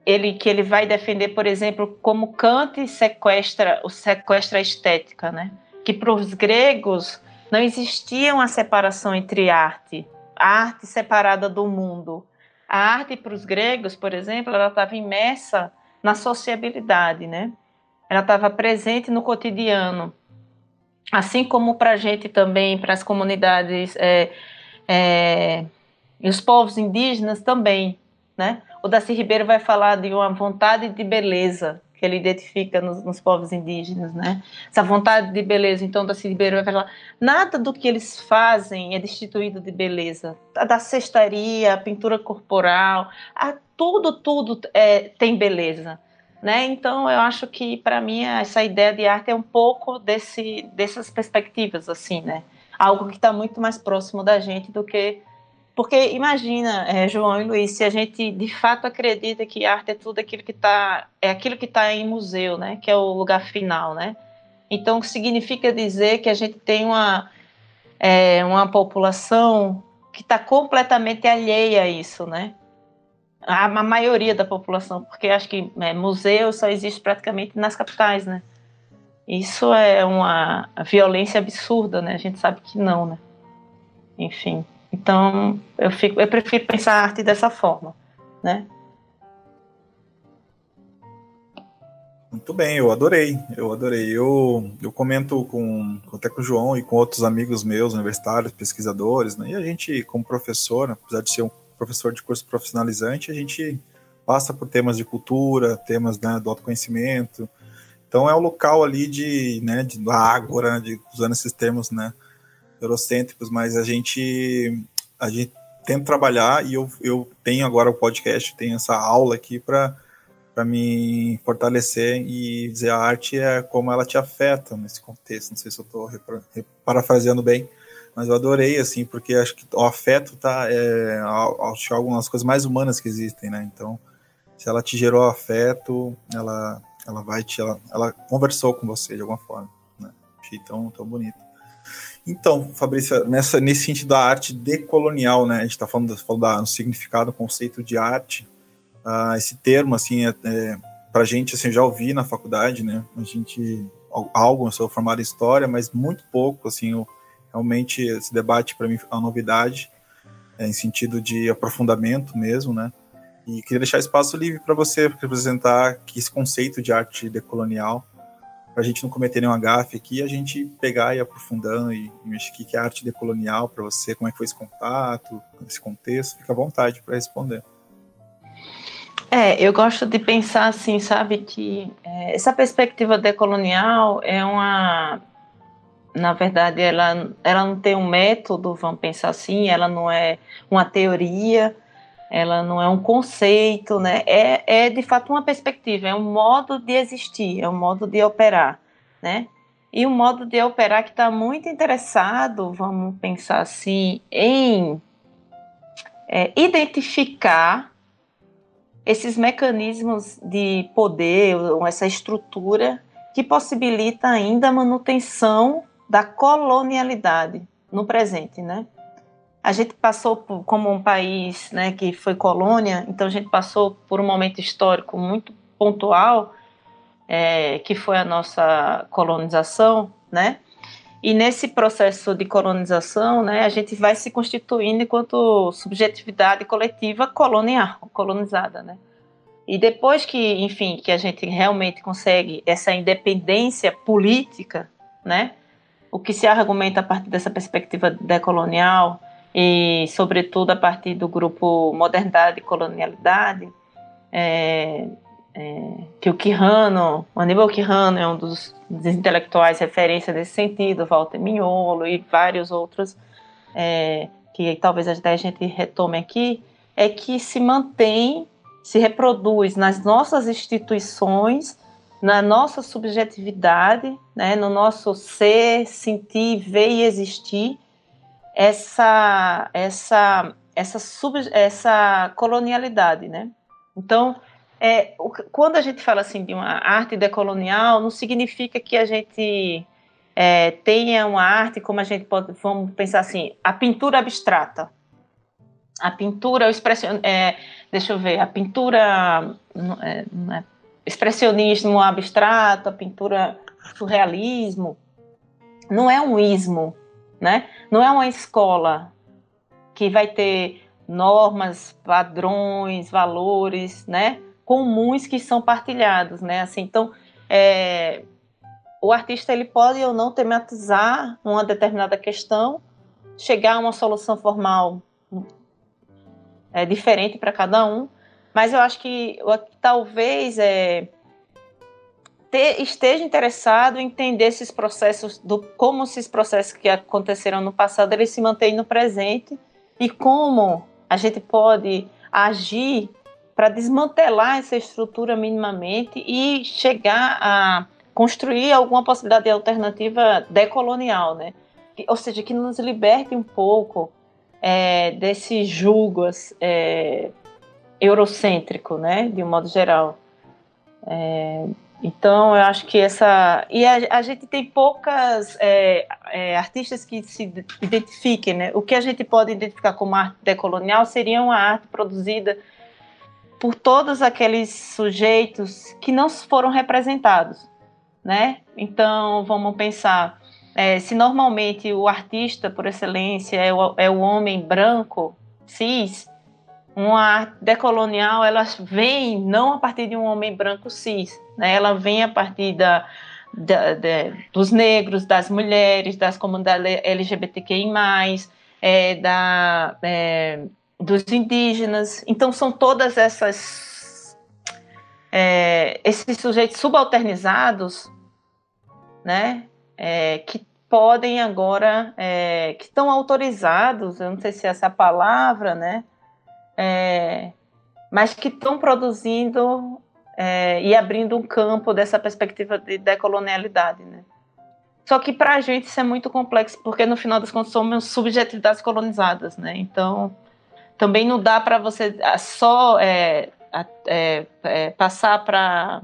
ele que ele vai defender, por exemplo, como Kant sequestra o sequestra a estética, né? Que para os gregos não existia uma separação entre arte, arte separada do mundo. A arte para os gregos, por exemplo, ela estava imersa na sociabilidade, né? Ela estava presente no cotidiano, assim como para a gente também, para as comunidades é, é, e os povos indígenas também, né? O Daci Ribeiro vai falar de uma vontade de beleza, que ele identifica nos, nos, povos indígenas, né? Essa vontade de beleza, então, da Ribeiro vai falar, nada do que eles fazem é destituído de beleza. A da cestaria, a pintura corporal, a, tudo, tudo é, tem beleza. Né? Então, eu acho que, para mim, essa ideia de arte é um pouco desse, dessas perspectivas, assim, né? Algo que está muito mais próximo da gente do que porque imagina, é, João e Luiz, se a gente de fato acredita que arte é tudo aquilo que está, é aquilo que está em museu, né? Que é o lugar final, né? Então significa dizer que a gente tem uma é, uma população que está completamente alheia a isso, né? A, a, maioria da população, porque acho que é, museu só existe praticamente nas capitais, né? Isso é uma violência absurda, né? A gente sabe que não, né? Enfim. Então, eu, fico, eu prefiro pensar a arte dessa forma, né? Muito bem, eu adorei, eu adorei. Eu, eu comento com, até com o João e com outros amigos meus, universitários, pesquisadores, né? E a gente, como professor, apesar de ser um professor de curso profissionalizante, a gente passa por temas de cultura, temas né, do autoconhecimento. Então é o local ali de, né, de ágora, né, de, usando esses termos, né, eurocêntricos, mas a gente a gente tenta trabalhar e eu, eu tenho agora o podcast, tenho essa aula aqui para para me fortalecer e dizer a arte é como ela te afeta nesse contexto. Não sei se eu estou parafraseando bem, mas eu adorei assim, porque acho que o afeto tá é, acho que é algumas coisas mais humanas que existem, né? Então, se ela te gerou afeto, ela ela vai te ela, ela conversou com você de alguma forma, né? Achei tão tão bonito. Então, Fabrício, nessa, nesse sentido da arte decolonial, né? A gente está falando, falando do significado, conceito de arte. Uh, esse termo, assim, é, é, para a gente, assim, eu já ouvi na faculdade, né? A gente, algo, eu sou formado em história, mas muito pouco, assim, eu, realmente esse debate para mim é uma novidade, é, em sentido de aprofundamento mesmo, né? E queria deixar espaço livre para você representar esse conceito de arte decolonial para a gente não cometer nenhum gafe aqui, a gente pegar e aprofundando e, e mexer o que é arte decolonial para você, como é que foi esse contato, esse contexto, fica à vontade para responder. É, eu gosto de pensar assim, sabe, que é, essa perspectiva decolonial é uma, na verdade, ela, ela não tem um método, vamos pensar assim, ela não é uma teoria, ela não é um conceito, né? É, é de fato uma perspectiva, é um modo de existir, é um modo de operar, né? E um modo de operar que está muito interessado, vamos pensar assim, em é, identificar esses mecanismos de poder, essa estrutura que possibilita ainda a manutenção da colonialidade no presente, né? A gente passou por, como um país né, que foi colônia, então a gente passou por um momento histórico muito pontual, é, que foi a nossa colonização, né? E nesse processo de colonização, né, a gente vai se constituindo enquanto subjetividade coletiva colonial, colonizada, né? E depois que, enfim, que a gente realmente consegue essa independência política, né? O que se argumenta a partir dessa perspectiva decolonial, e, sobretudo, a partir do grupo Modernidade e Colonialidade, é, é, que o Quirrano, o Aníbal Quirrano é um dos, dos intelectuais referência nesse sentido, Walter Mignolo e vários outros, é, que talvez até a gente retome aqui, é que se mantém, se reproduz nas nossas instituições, na nossa subjetividade, né, no nosso ser, sentir, ver e existir, essa essa essa sub, essa colonialidade, né? Então, é, quando a gente fala assim de uma arte decolonial, não significa que a gente é, tenha uma arte como a gente pode, vamos pensar assim, a pintura abstrata. A pintura, expression, é, deixa eu ver, a pintura é, é, expressionismo abstrato, a pintura surrealismo, não é um ismo, né? Não é uma escola que vai ter normas, padrões, valores, né? Comuns que são partilhados, né? Assim, então, é, o artista ele pode ou não tematizar uma determinada questão, chegar a uma solução formal é, diferente para cada um, mas eu acho que talvez é, ter, esteja interessado em entender esses processos, do, como esses processos que aconteceram no passado, eles se mantêm no presente e como a gente pode agir para desmantelar essa estrutura minimamente e chegar a construir alguma possibilidade alternativa decolonial, né? Ou seja, que nos liberte um pouco é, desse julgo é, eurocêntrico, né? De um modo geral. É, então, eu acho que essa. E a, a gente tem poucas é, é, artistas que se identifiquem, né? O que a gente pode identificar como arte decolonial seria uma arte produzida por todos aqueles sujeitos que não foram representados, né? Então, vamos pensar. É, se normalmente o artista por excelência é o, é o homem branco, cis, uma arte decolonial ela vem não a partir de um homem branco cis, né? ela vem a partir da, da, da dos negros, das mulheres, das comunidades LGBTQI+, é, da, é, dos indígenas. Então são todas essas é, esses sujeitos subalternizados, né, é, que podem agora, é, que estão autorizados, eu não sei se é essa a palavra, né, é, mas que estão produzindo é, e abrindo um campo dessa perspectiva de decolonialidade, né? Só que para a gente isso é muito complexo, porque no final das contas somos subjetividades colonizadas, né? Então, também não dá para você ah, só é, é, é, passar para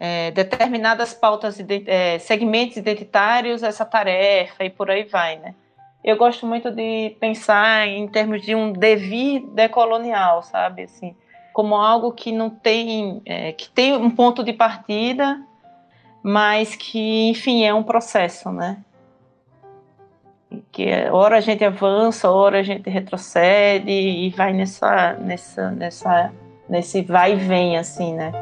é, determinadas pautas, segmentos identitários essa tarefa e por aí vai, né? Eu gosto muito de pensar em termos de um devir decolonial, sabe? Assim, como algo que não tem, é, que tem um ponto de partida, mas que, enfim, é um processo, né? Que é, hora a gente avança, hora a gente retrocede e vai nessa, nessa, nessa, nesse vai e vem, assim, né?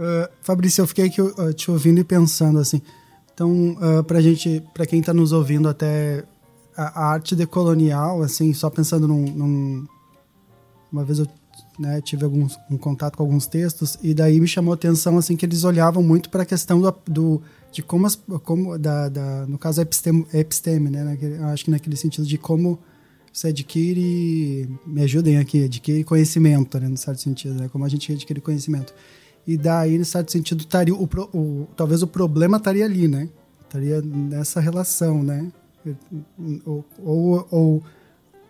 Uh, Fabrício, eu fiquei aqui uh, te ouvindo e pensando assim. Então, uh, pra gente, para quem está nos ouvindo até a, a, arte decolonial, assim, só pensando num, num uma vez eu né, tive alguns, um contato com alguns textos e daí me chamou a atenção assim que eles olhavam muito para a questão do, do, de como, as, como da, da, no caso episteme, episteme né, naquele, acho que naquele sentido de como você adquire, me ajudem aqui, adquire conhecimento, né, no certo sentido, né, como a gente adquire conhecimento. E daí, no certo sentido, estaria o, o, talvez o problema estaria ali, né? Estaria nessa relação, né? Ou, ou, ou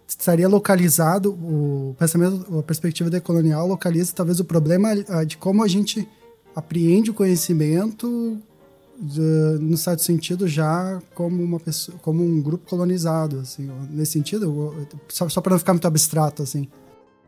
estaria localizado, o pensamento, a perspectiva decolonial localiza talvez o problema de como a gente apreende o conhecimento de, no certo sentido já como uma pessoa, como um grupo colonizado, assim, nesse sentido, só, só para não ficar muito abstrato, assim.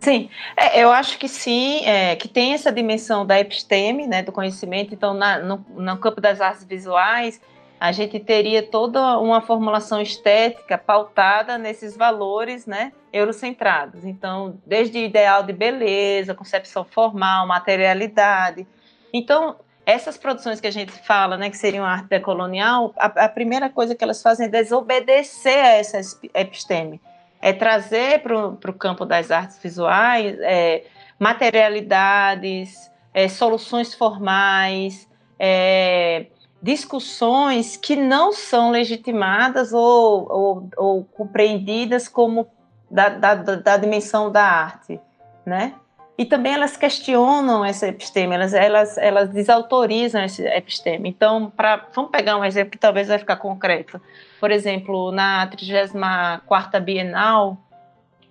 Sim, é, eu acho que sim, é, que tem essa dimensão da episteme, né, do conhecimento. Então, na, no, no, campo das artes visuais, a gente teria toda uma formulação estética pautada nesses valores, né, eurocentrados. Então, desde ideal de beleza, concepção formal, materialidade. Então, essas produções que a gente fala, né, que seriam arte decolonial, a, a primeira coisa que elas fazem é desobedecer a essa episteme é trazer para o campo das artes visuais é, materialidades, é, soluções formais, é, discussões que não são legitimadas ou, ou, ou compreendidas como da, da, da, dimensão da arte, né? E também elas questionam essa episteme, elas, elas, elas desautorizam esse episteme. Então, pra, vamos pegar um exemplo que talvez vai ficar concreto. Por exemplo, na 34ª Bienal,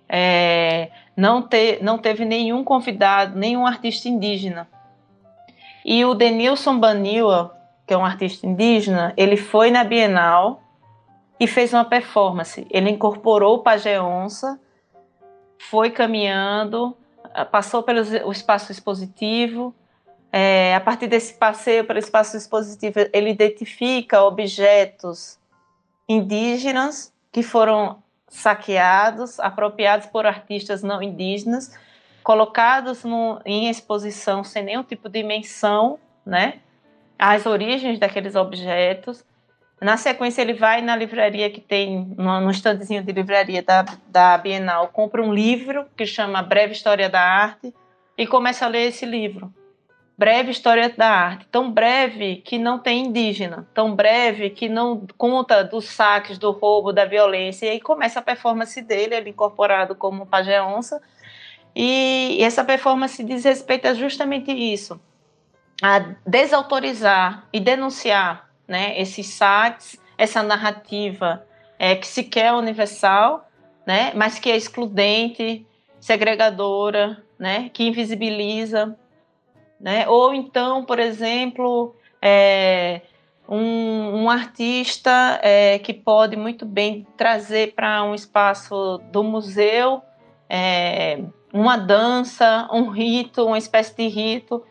é, não, te, não teve nenhum convidado, nenhum artista indígena. E o Denilson Baniwa, que é um artista indígena, ele foi na Bienal e fez uma performance. Ele incorporou o Pajé Onça, foi caminhando, passou pelo espaço expositivo. É, a partir desse passeio pelo espaço expositivo, ele identifica objetos indígenas que foram saqueados, apropriados por artistas não indígenas, colocados no, em exposição sem nenhum tipo de menção, né? As origens daqueles objetos. Na sequência, ele vai na livraria que tem, no, estandezinho de livraria da, da Bienal, compra um livro que chama Breve História da Arte e começa a ler esse livro breve história da arte, tão breve que não tem indígena, tão breve que não conta dos saques, do roubo, da violência. E aí começa a performance dele, ele incorporado como pajé onça. E essa performance diz respeito a justamente isso, a desautorizar e denunciar né, esses saques, essa narrativa é, que sequer é universal, né, mas que é excludente, segregadora, né, que invisibiliza, né? Ou então, por exemplo, é, um, um, artista é, que pode muito bem trazer para um espaço do museu é, uma dança, um rito, uma espécie de rito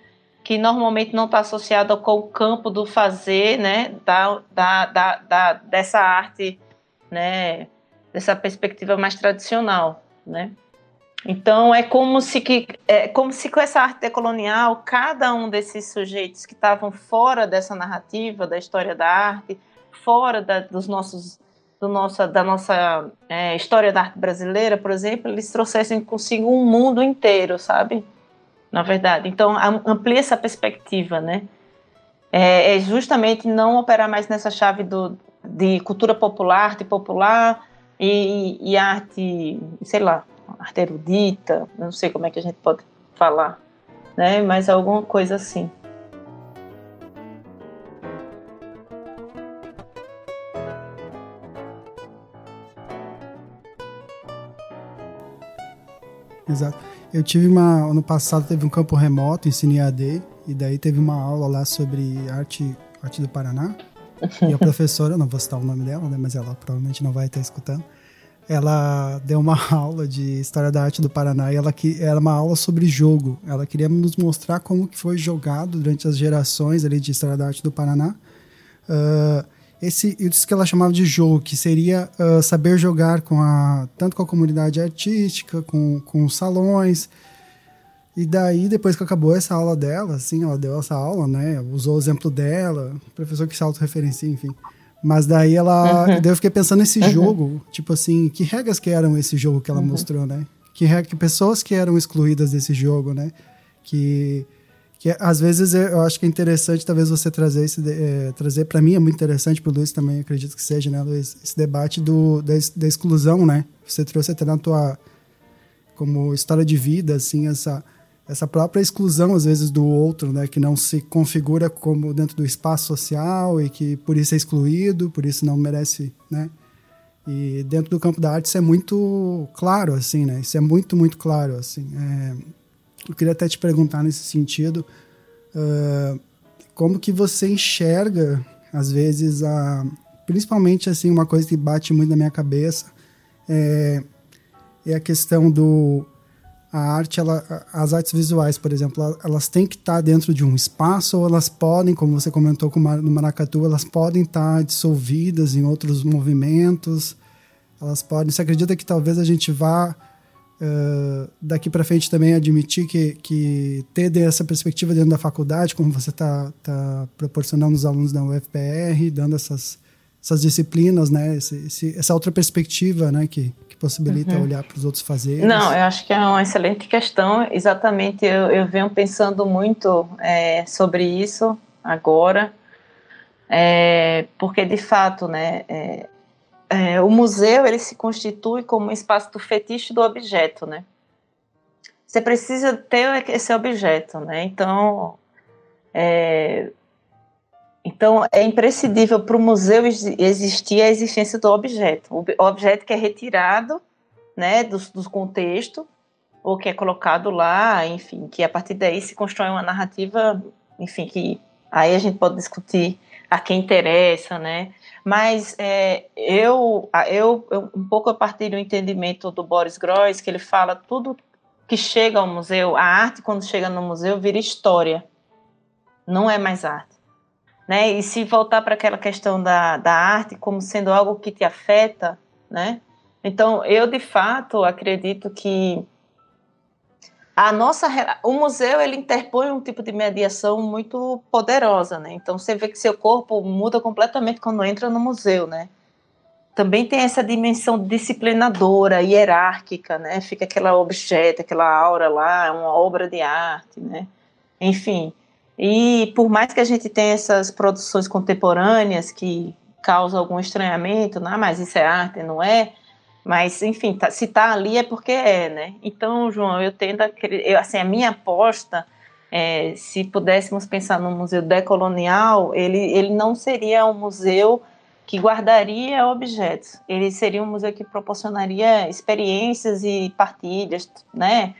que normalmente não está associado com o campo do fazer, né, da, da, da, da, dessa arte, né, dessa perspectiva mais tradicional, né. Então é como se que é como se com essa arte decolonial cada um desses sujeitos que estavam fora dessa narrativa da história da arte, fora da, dos nossos do nossa, da nossa é, história da arte brasileira, por exemplo, eles trouxessem consigo um mundo inteiro, sabe? Na verdade, então amplia essa perspectiva, né? é, é justamente não operar mais nessa chave do, de cultura popular, arte popular e, e arte, sei lá, arte erudita, não sei como é que a gente pode falar, né? Mas alguma coisa assim. Exato. Eu tive uma. Ano passado teve um campo remoto, ensino AD, e daí teve uma aula lá sobre arte, arte do Paraná. E a professora, não vou citar o nome dela, né, mas ela provavelmente não vai estar escutando. Ela deu uma aula de História da Arte do Paraná e ela que era uma aula sobre jogo. Ela queria nos mostrar como que foi jogado durante as gerações ali de História da Arte do Paraná. Uh, esse isso que ela chamava de jogo, que seria uh, saber jogar com a tanto com a comunidade artística, com, com os salões. E daí, depois que acabou essa aula dela, assim, ela deu essa aula, né? Usou o exemplo dela, professor que se autorreferencia, enfim. Mas daí ela. Uhum. Daí eu fiquei pensando nesse uhum. jogo, tipo assim, que regras que eram esse jogo que ela uhum. mostrou, né? Que, que pessoas que eram excluídas desse jogo, né? Que que às vezes eu acho que é interessante talvez você trazer esse é, trazer para mim é muito interessante para o Luiz também acredito que seja né Luiz? Esse debate do da, da, exclusão né? Você trouxe até na tua como história de vida assim essa essa própria exclusão às vezes do outro né? Que não se configura como dentro do espaço social e que por isso é excluído por isso não merece né? E dentro do campo da arte isso é muito claro assim né? Isso é muito muito claro assim. É, eu queria até te perguntar nesse sentido, uh, como que você enxerga, às vezes, a, principalmente assim, uma coisa que bate muito na minha cabeça é, é a questão do a arte, ela, as artes visuais, por exemplo, elas têm que estar dentro de um espaço ou elas podem, como você comentou no Maracatu, elas podem estar dissolvidas em outros movimentos. Elas podem. Você acredita que talvez a gente vá Uh, daqui para frente também admitir que, que ter essa perspectiva dentro da faculdade, como você está tá proporcionando os alunos da UFPR, dando essas, essas disciplinas, né? Esse, esse, essa outra perspectiva, né? Que, que possibilita uhum. olhar para os outros fazerem. Não, eu acho que é uma excelente questão. Exatamente, eu, eu venho pensando muito é, sobre isso agora, é, porque de fato, né? É, é, o museu ele se constitui como um espaço do fetiche do objeto, né? Você precisa ter esse objeto, né? Então, é, então é imprescindível para o museu existir a existência do objeto, o objeto que é retirado, né, do, do contexto ou que é colocado lá, enfim, que a partir daí se constrói uma narrativa, enfim, que aí a gente pode discutir a quem interessa, né? Mas é, eu, eu, eu, um pouco a partir do entendimento do Boris Groys, que ele fala tudo que chega ao museu, a arte quando chega no museu vira história, não é mais arte. Né? E se voltar para aquela questão da, da arte como sendo algo que te afeta, né? Então, eu de fato acredito que a nossa o museu ele interpõe um tipo de mediação muito poderosa, né? Então você vê que seu corpo muda completamente quando entra no museu, né? Também tem essa dimensão disciplinadora, hierárquica, né? Fica aquela objeto, aquela aura lá, uma obra de arte, né? Enfim, e por mais que a gente tenha essas produções contemporâneas que causam algum estranhamento, não, mas isso é arte, não é? Mas, enfim, tá, se está ali é porque é, né? Então, João, eu tendo eu, assim, a minha aposta, é, se pudéssemos pensar no museu decolonial, ele, ele não seria um museu que guardaria objetos, ele seria um museu que proporcionaria experiências e partilhas, né?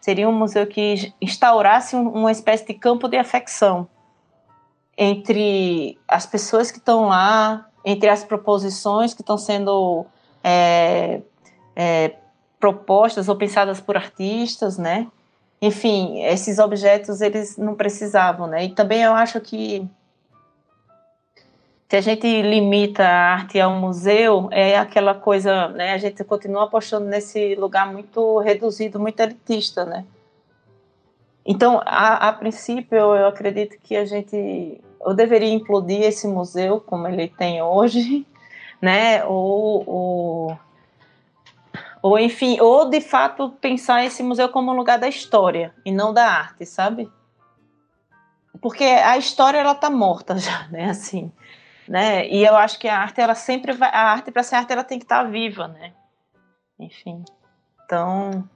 Seria um museu que instaurasse uma espécie de campo de afecção entre as pessoas que estão lá, entre as proposições que estão sendo é, é, propostas ou pensadas por artistas, né? Enfim, esses objetos eles não precisavam, né? E também eu acho que se a gente limita a arte ao museu, é aquela coisa, né? A gente continua apostando nesse lugar muito reduzido, muito elitista, né? Então, a, a princípio, eu acredito que a gente, eu deveria implodir esse museu como ele tem hoje, né? Ou, ou, ou, enfim, ou de fato pensar esse museu como um lugar da história e não da arte, sabe? porque a história ela está morta já, né? Assim, né? E eu acho que a arte ela sempre vai, a arte para ser arte ela tem que estar tá viva, né? Enfim, então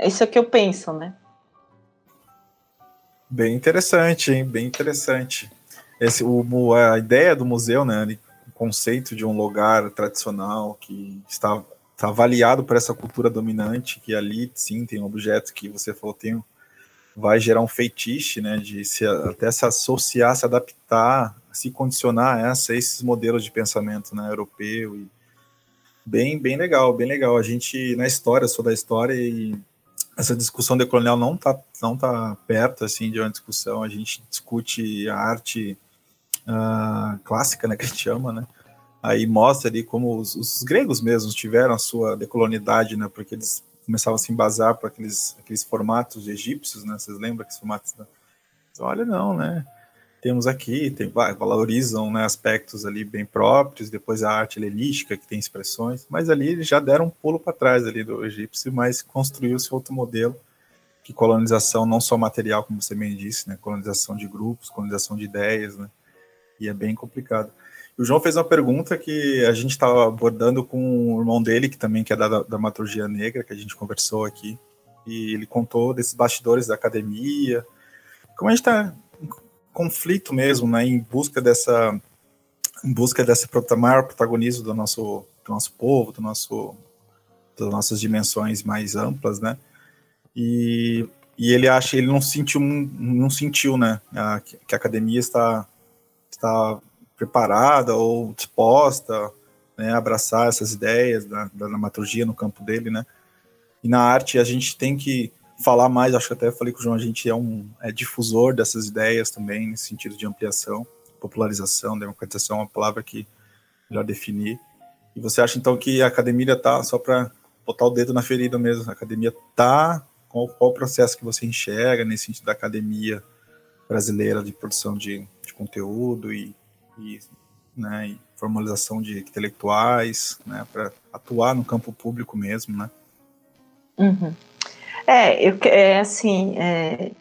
isso é o que eu penso, né? Bem interessante, hein? Bem interessante. Esse, o, a ideia do museu, né? Conceito de um lugar tradicional que está, está avaliado por essa cultura dominante, que ali sim tem objetos que você falou tem vai gerar um feitiço, né? De se, até se associar, se adaptar, se condicionar a, essa, a esses modelos de pensamento, né? Europeu e bem, bem legal, bem legal. A gente na história, sou da história e essa discussão decolonial não está não tá perto assim de uma discussão. A gente discute a arte uh, clássica, né, que a gente chama, né? Aí mostra ali como os, os, gregos mesmos tiveram a sua decolonidade, né? Porque eles começavam a se embasar por aqueles, aqueles formatos egípcios, né? Vocês lembram aqueles formatos? Da... Olha, não, né? Temos aqui, tem, valorizam né, aspectos ali bem próprios, depois a arte helenística, que tem expressões, mas ali eles já deram um pulo para trás ali do egípcio, mas construiu-se outro modelo, que colonização não só material, como você bem disse, né? Colonização de grupos, colonização de ideias, né? E é bem complicado. O João fez uma pergunta que a gente estava abordando com o irmão dele, que também que é da dramaturgia negra, que a gente conversou aqui, e ele contou desses bastidores da academia, como a gente está em conflito mesmo, né, em busca dessa em busca desse maior protagonismo do nosso do nosso povo, do nosso das nossas dimensões mais amplas, né? E, e ele acha, ele não sentiu, não sentiu, né, a, que a academia está está preparada ou disposta né, a abraçar essas ideias da, da dramaturgia no campo dele, né? E na arte a gente tem que falar mais, acho que até falei com o João, a gente é um é difusor dessas ideias também, nesse sentido de ampliação, popularização, democratização é uma palavra que melhor definir. E você acha então que a academia está, só para botar o dedo na ferida mesmo, a academia está, qual, qual o processo que você enxerga nesse sentido da academia brasileira de produção de, de conteúdo e e, né, e formalização de intelectuais, né, para atuar no campo público mesmo, né? Uhum. É, eu, é assim, é,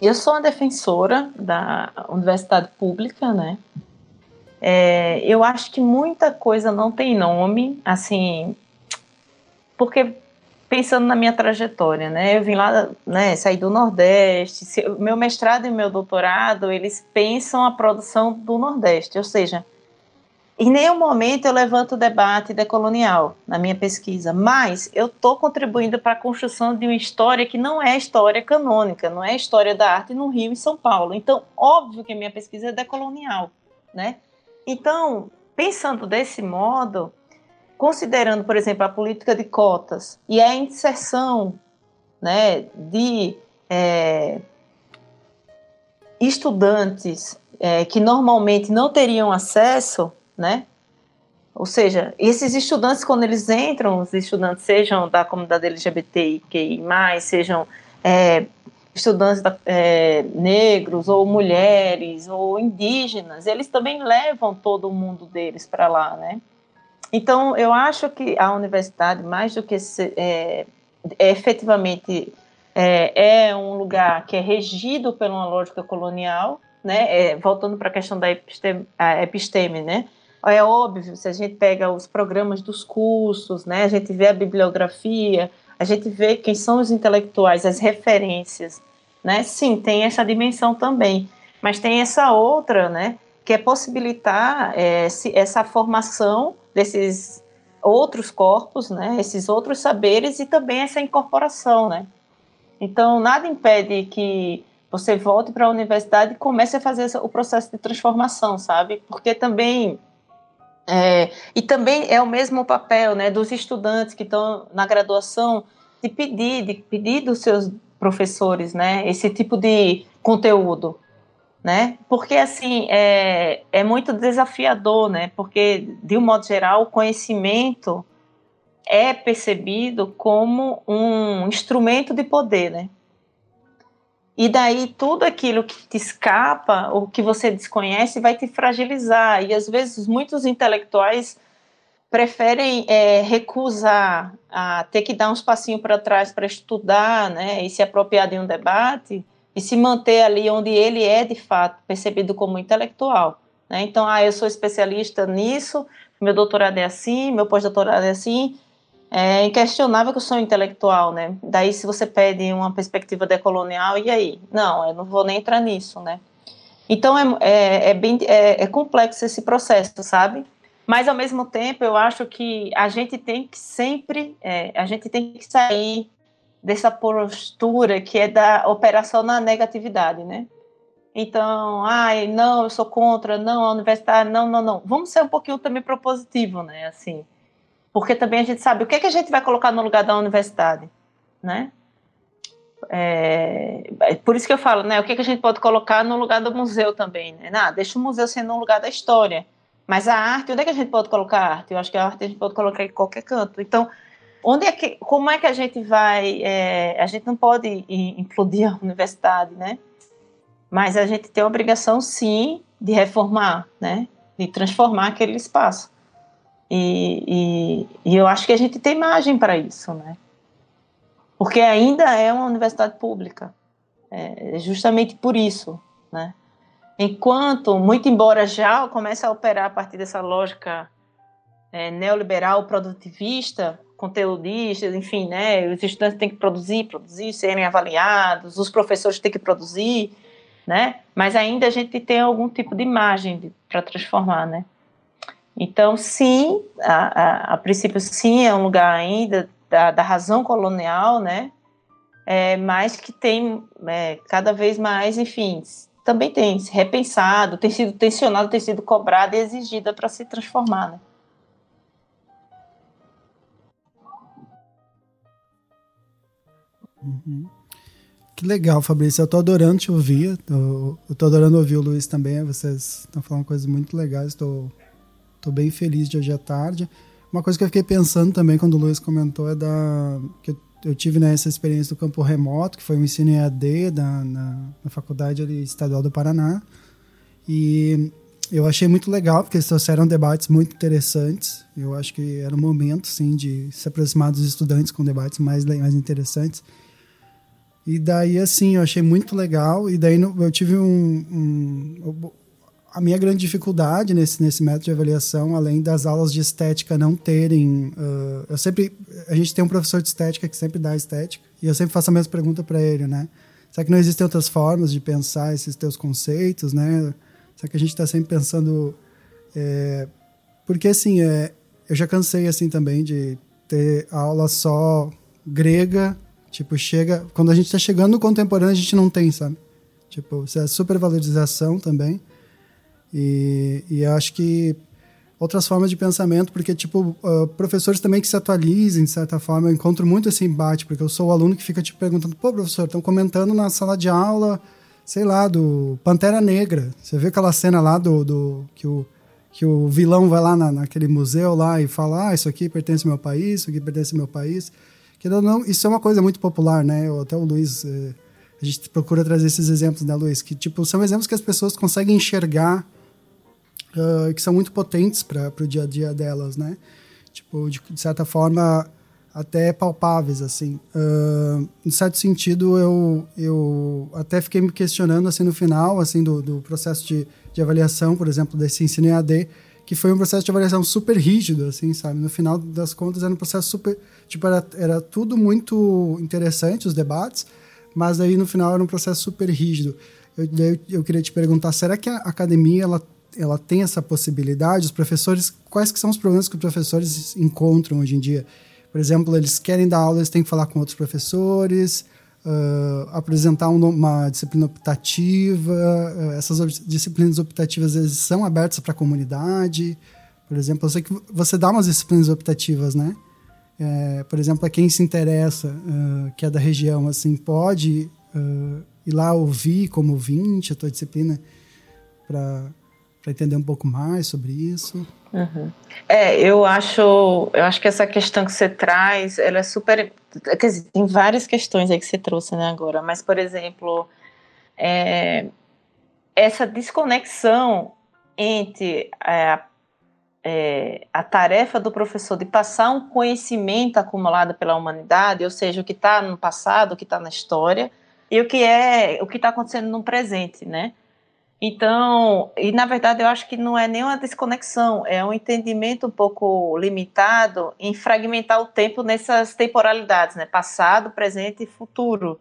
eu sou uma defensora da universidade pública, né? É, eu acho que muita coisa não tem nome, assim, porque pensando na minha trajetória, né? Eu vim lá, né, saí do Nordeste. meu mestrado e meu doutorado, eles pensam a produção do Nordeste, ou seja, em nenhum momento eu levanto o debate decolonial na minha pesquisa, mas eu estou contribuindo para a construção de uma história que não é história canônica, não é história da arte no Rio e São Paulo. Então, óbvio que a minha pesquisa é decolonial, né? Então, pensando desse modo, considerando, por exemplo, a política de cotas e a inserção né, de é, estudantes é, que normalmente não teriam acesso, né? Ou seja, esses estudantes, quando eles entram, os estudantes sejam da comunidade LGBTQI+, sejam é, estudantes da, é, negros ou mulheres ou indígenas, eles também levam todo o mundo deles para lá, né? Então, eu acho que a universidade, mais do que é, é, efetivamente é, é, um lugar que é regido por uma lógica colonial, né? É, voltando para a questão da episteme, episteme, né? É óbvio, se a gente pega os programas dos cursos, né? A gente vê a bibliografia, a gente vê quem são os intelectuais, as referências, né? Sim, tem essa dimensão também, mas tem essa outra, né? Que é possibilitar é, essa formação desses outros corpos, né, esses outros saberes e também essa incorporação, né. Então, nada impede que você volte para a universidade e comece a fazer o processo de transformação, sabe? Porque também é, e também é o mesmo papel, né, dos estudantes que estão na graduação de pedir, de pedir dos seus professores, né, esse tipo de conteúdo, né? Porque assim é, é muito desafiador, né? Porque de um modo geral o conhecimento é percebido como um instrumento de poder, né? E daí tudo aquilo que te escapa, ou que você desconhece, vai te fragilizar. E às vezes muitos intelectuais preferem é, recusar a ter que dar uns passinhos para trás para estudar, né? E se apropriar de um debate, e se manter ali onde ele é de fato percebido como intelectual. Né? Então, ah, eu sou especialista nisso, meu doutorado é assim, meu pós-doutorado é assim. É inquestionável que eu sou intelectual, né? Daí, se você pede uma perspectiva decolonial, e aí? Não, eu não vou nem entrar nisso, né? Então, é, é, é bem é, é complexo esse processo, sabe? Mas, ao mesmo tempo, eu acho que a gente tem que sempre, é, a gente tem que sair dessa postura que é da operação na negatividade, né? Então, ai, não, eu sou contra, não, a universidade, não, não, não. Vamos ser um pouquinho também propositivo, né? Assim, porque também a gente sabe o que, é que a gente vai colocar no lugar da universidade, né? É, é por isso que eu falo, né? O que, é que a gente pode colocar no lugar do museu também, né? Não, deixa o museu sendo um lugar da história. Mas a arte, onde é que a gente pode colocar a arte? Eu acho que a arte a gente pode colocar em qualquer canto. Então, onde é que, como é que a gente vai? É, a gente não pode implodir a universidade, né? Mas a gente tem a obrigação, sim, de reformar, né? De transformar aquele espaço. E, e, e eu acho que a gente tem margem para isso, né? Porque ainda é uma universidade pública. É justamente por isso, né? Enquanto, muito embora já comece a operar a partir dessa lógica é, neoliberal produtivista, conteudista, enfim, né, os estudantes têm que produzir, produzir, serem avaliados, os professores têm que produzir, né, mas ainda a gente tem algum tipo de margem para transformar, né. Então, sim, a, a, a, princípio, sim, é um lugar ainda da, da razão colonial, né, é, mas que tem é, cada vez mais, enfim, também tem se repensado, tem sido tensionado, tem sido cobrada e exigida para se transformar. Né? Uhum. Que legal, Fabrício. Eu tô adorando te ouvir. Eu, eu tô adorando ouvir o Luiz também. Vocês estão falando coisas muito legais. Estou tô, tô bem feliz de hoje à tarde. Uma coisa que eu fiquei pensando também quando o Luiz comentou é da. que eu tive né, essa experiência do campo remoto, que foi um ensino EAD da, na, na Faculdade Estadual do Paraná. E eu achei muito legal, porque eles trouxeram debates muito interessantes. Eu acho que era um momento, sim, de se aproximar dos estudantes com debates mais, mais interessantes. E daí, assim, eu achei muito legal. E daí eu tive um, um a minha grande dificuldade nesse, nesse método de avaliação, além das aulas de estética não terem. Uh, eu sempre. A gente tem um professor de estética que sempre dá estética, e eu sempre faço a mesma pergunta para ele, né? Será que não existem outras formas de pensar esses teus conceitos, né? Será que a gente está sempre pensando. É, porque, assim, é, eu já cansei, assim, também de ter aula só grega, tipo, chega. Quando a gente está chegando no contemporâneo, a gente não tem, sabe? Tipo, isso é supervalorização também. E, e acho que outras formas de pensamento, porque, tipo, uh, professores também que se atualizem, de certa forma, eu encontro muito esse embate, porque eu sou o aluno que fica te perguntando, pô, professor, estão comentando na sala de aula, sei lá, do Pantera Negra. Você vê aquela cena lá do, do que, o, que o vilão vai lá na, naquele museu lá e fala, ah, isso aqui pertence ao meu país, isso aqui pertence ao meu país. Que não, isso é uma coisa muito popular, né? Até o Luiz... Eh, a gente procura trazer esses exemplos, né, Luiz? Que, tipo, são exemplos que as pessoas conseguem enxergar uh, que são muito potentes para o dia a dia delas, né? Tipo, de, de certa forma, até palpáveis, assim. Uh, em certo sentido, eu, eu até fiquei me questionando, assim, no final, assim, do, do processo de, de avaliação, por exemplo, desse ensino EAD, que foi um processo de avaliação super rígido, assim, sabe? No final das contas, era um processo super... Tipo, era, era tudo muito interessante, os debates, mas aí, no final, era um processo super rígido. Eu, eu, eu queria te perguntar, será que a academia, ela ela tem essa possibilidade, os professores, quais que são os problemas que os professores encontram hoje em dia? Por exemplo, eles querem dar aula, eles têm que falar com outros professores, uh, apresentar um, uma disciplina optativa, uh, essas disciplinas optativas eles são abertas para a comunidade. Por exemplo, eu sei que você dá umas disciplinas optativas, né? É, por exemplo, a quem se interessa, uh, que é da região, assim, pode ir lá ouvir como ouvinte a tua disciplina para para entender um pouco mais sobre isso. Uhum. É, eu acho, eu acho que essa questão que você traz, ela é super, quer dizer, tem várias questões aí que você trouxe, né, agora, mas, por exemplo, é, essa desconexão entre a, é, a tarefa do professor de passar um conhecimento acumulado pela humanidade, ou seja, o que está no passado, o que está na história, e o que é o que está acontecendo no presente, né? Então, e na verdade eu acho que não é nenhuma desconexão, é um entendimento um pouco limitado em fragmentar o tempo nessas temporalidades, né? Passado, presente e futuro.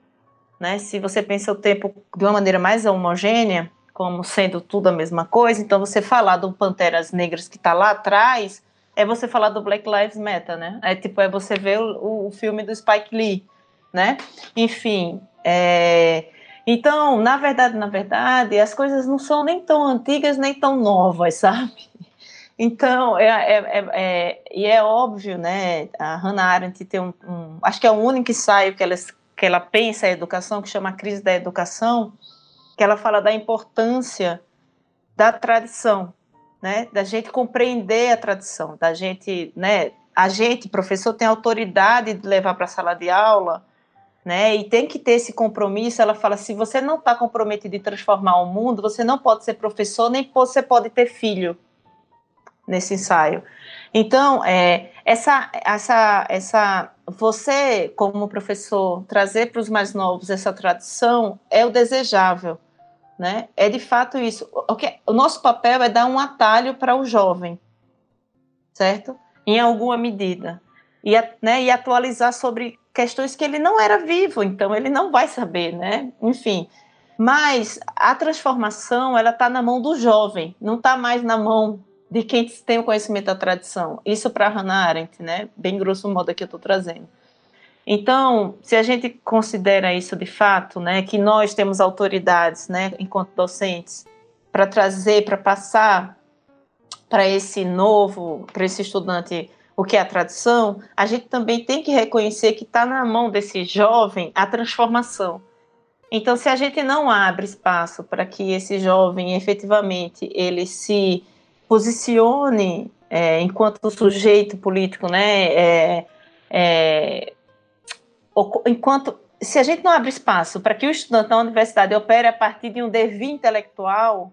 Né? Se você pensa o tempo de uma maneira mais homogênea, como sendo tudo a mesma coisa, então você falar do Panteras Negras que está lá atrás é você falar do Black Lives Matter, né? É tipo, é você ver o, o filme do Spike Lee, né? Enfim, é, então, na verdade, na verdade, as coisas não são nem tão antigas nem tão novas, sabe? Então, é, é, é, é e é óbvio, né? A Hannah Arendt tem um, um, acho que é o único ensaio que ela, que ela pensa a educação, que chama a crise da educação, que ela fala da importância da tradição, né? Da gente compreender a tradição, da gente, né? A gente, professor, tem autoridade de levar para a sala de aula né? E tem que ter esse compromisso. Ela fala: se você não está comprometido em transformar o mundo, você não pode ser professor, nem você pode ter filho nesse ensaio. Então, é, essa, essa, essa, você como professor trazer para os mais novos essa tradição é o desejável, né? É de fato isso. O, que, o nosso papel é dar um atalho para o jovem, certo? Em alguma medida e, né, e atualizar sobre questões que ele não era vivo, então ele não vai saber, né? Enfim, mas a transformação ela está na mão do jovem, não está mais na mão de quem tem o conhecimento da tradição. Isso para Hannah Arendt, né? Bem grosso modo que eu estou trazendo. Então, se a gente considera isso de fato, né, que nós temos autoridades, né, enquanto docentes, para trazer, para passar para esse novo, para esse estudante o que é a tradição, a gente também tem que reconhecer que está na mão desse jovem a transformação. Então, se a gente não abre espaço para que esse jovem efetivamente ele se posicione é, enquanto sujeito político, né, é, é, enquanto se a gente não abre espaço para que o estudante da universidade opere a partir de um devir intelectual,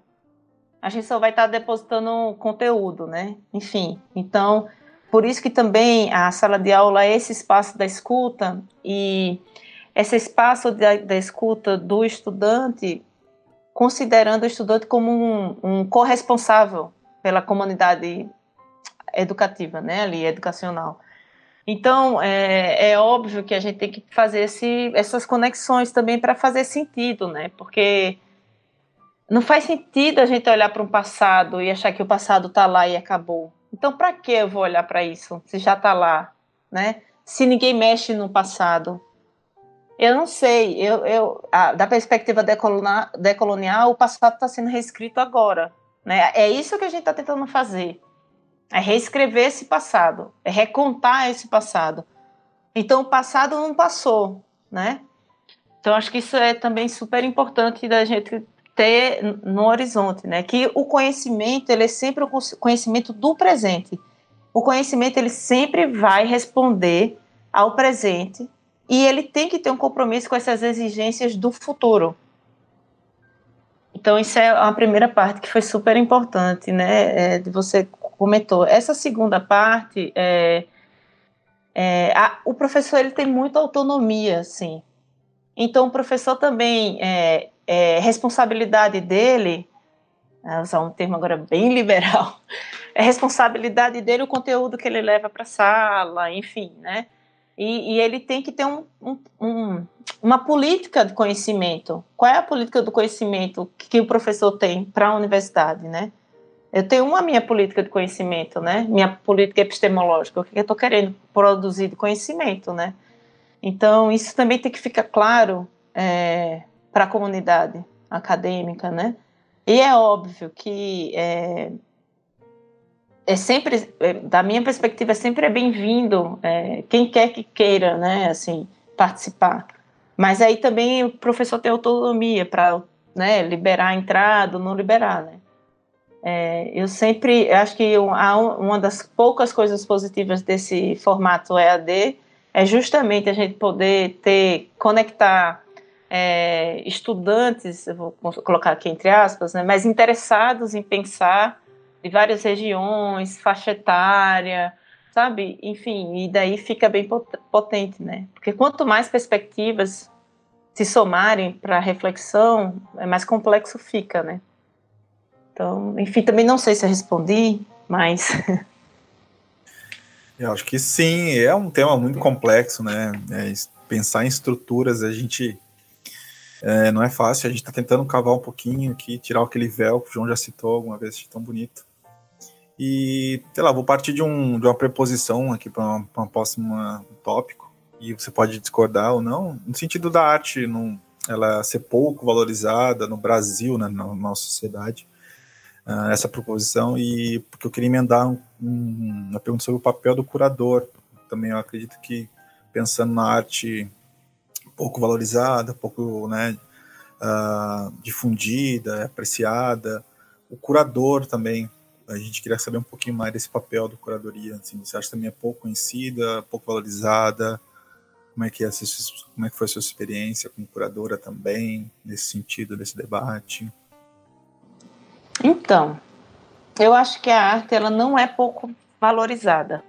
a gente só vai estar depositando conteúdo, né? Enfim, então por isso que também a sala de aula é esse espaço da escuta e esse espaço da, da escuta do estudante, considerando o estudante como um, um corresponsável pela comunidade educativa, né, ali, educacional. Então, é, é, óbvio que a gente tem que fazer esse, essas conexões também para fazer sentido, né? Porque não faz sentido a gente olhar para um passado e achar que o passado está lá e acabou. Então, para que eu vou olhar para isso se já está lá, né? Se ninguém mexe no passado, eu não sei. Eu, eu da perspectiva decolonial, o passado está sendo reescrito agora, né? É isso que a gente está tentando fazer. É reescrever esse passado, é recontar esse passado. Então, o passado não passou, né? Então, acho que isso é também super importante da gente ter no horizonte, né? Que o conhecimento ele é sempre o conhecimento do presente. O conhecimento ele sempre vai responder ao presente e ele tem que ter um compromisso com essas exigências do futuro. Então isso é a primeira parte que foi super importante, né? É, você comentou. Essa segunda parte é, é a, o professor ele tem muita autonomia, assim. Então o professor também é, é, responsabilidade dele, vou usar um termo agora bem liberal, é responsabilidade dele o conteúdo que ele leva para a sala, enfim, né? E, e, ele tem que ter um, um, um, uma política de conhecimento. Qual é a política do conhecimento que o professor tem para a universidade, né? Eu tenho uma minha política de conhecimento, né? Minha política epistemológica, o que eu estou querendo produzir de conhecimento, né? Então, isso também tem que ficar claro é, para a comunidade acadêmica, né? E é óbvio que é, é sempre, é, da minha perspectiva, é sempre é bem-vindo é, quem quer que queira, né? Assim, participar. Mas aí também o professor tem autonomia para né, liberar a entrada ou não liberar, né? É, eu sempre acho que uma das poucas coisas positivas desse formato EAD é justamente a gente poder ter conectar é, estudantes, eu vou colocar aqui entre aspas, né, mas interessados em pensar de várias regiões, faixa etária, sabe? Enfim, e daí fica bem potente, né? Porque quanto mais perspectivas se somarem para reflexão, é mais complexo fica, né? Então, enfim, também não sei se eu respondi, mas. Eu acho que sim, é um tema muito complexo, né? É, pensar em estruturas, a gente. É, não é fácil, a gente está tentando cavar um pouquinho aqui, tirar aquele véu que o João já citou alguma vez, tão bonito. E, sei lá, vou partir de, um, de uma preposição aqui para um próximo tópico, e você pode discordar ou não, no sentido da arte, não, ela ser pouco valorizada no Brasil, né, na nossa sociedade, uh, essa proposição, e porque eu queria emendar um, um, uma pergunta sobre o papel do curador. Também eu acredito que, pensando na arte pouco valorizada, pouco né, uh, difundida, apreciada, o curador também a gente queria saber um pouquinho mais desse papel do curadoria. Assim, você acha também é pouco conhecida, pouco valorizada? Como é que é, como é que foi a sua experiência como curadora também nesse sentido desse debate? Então, eu acho que a arte ela não é pouco valorizada.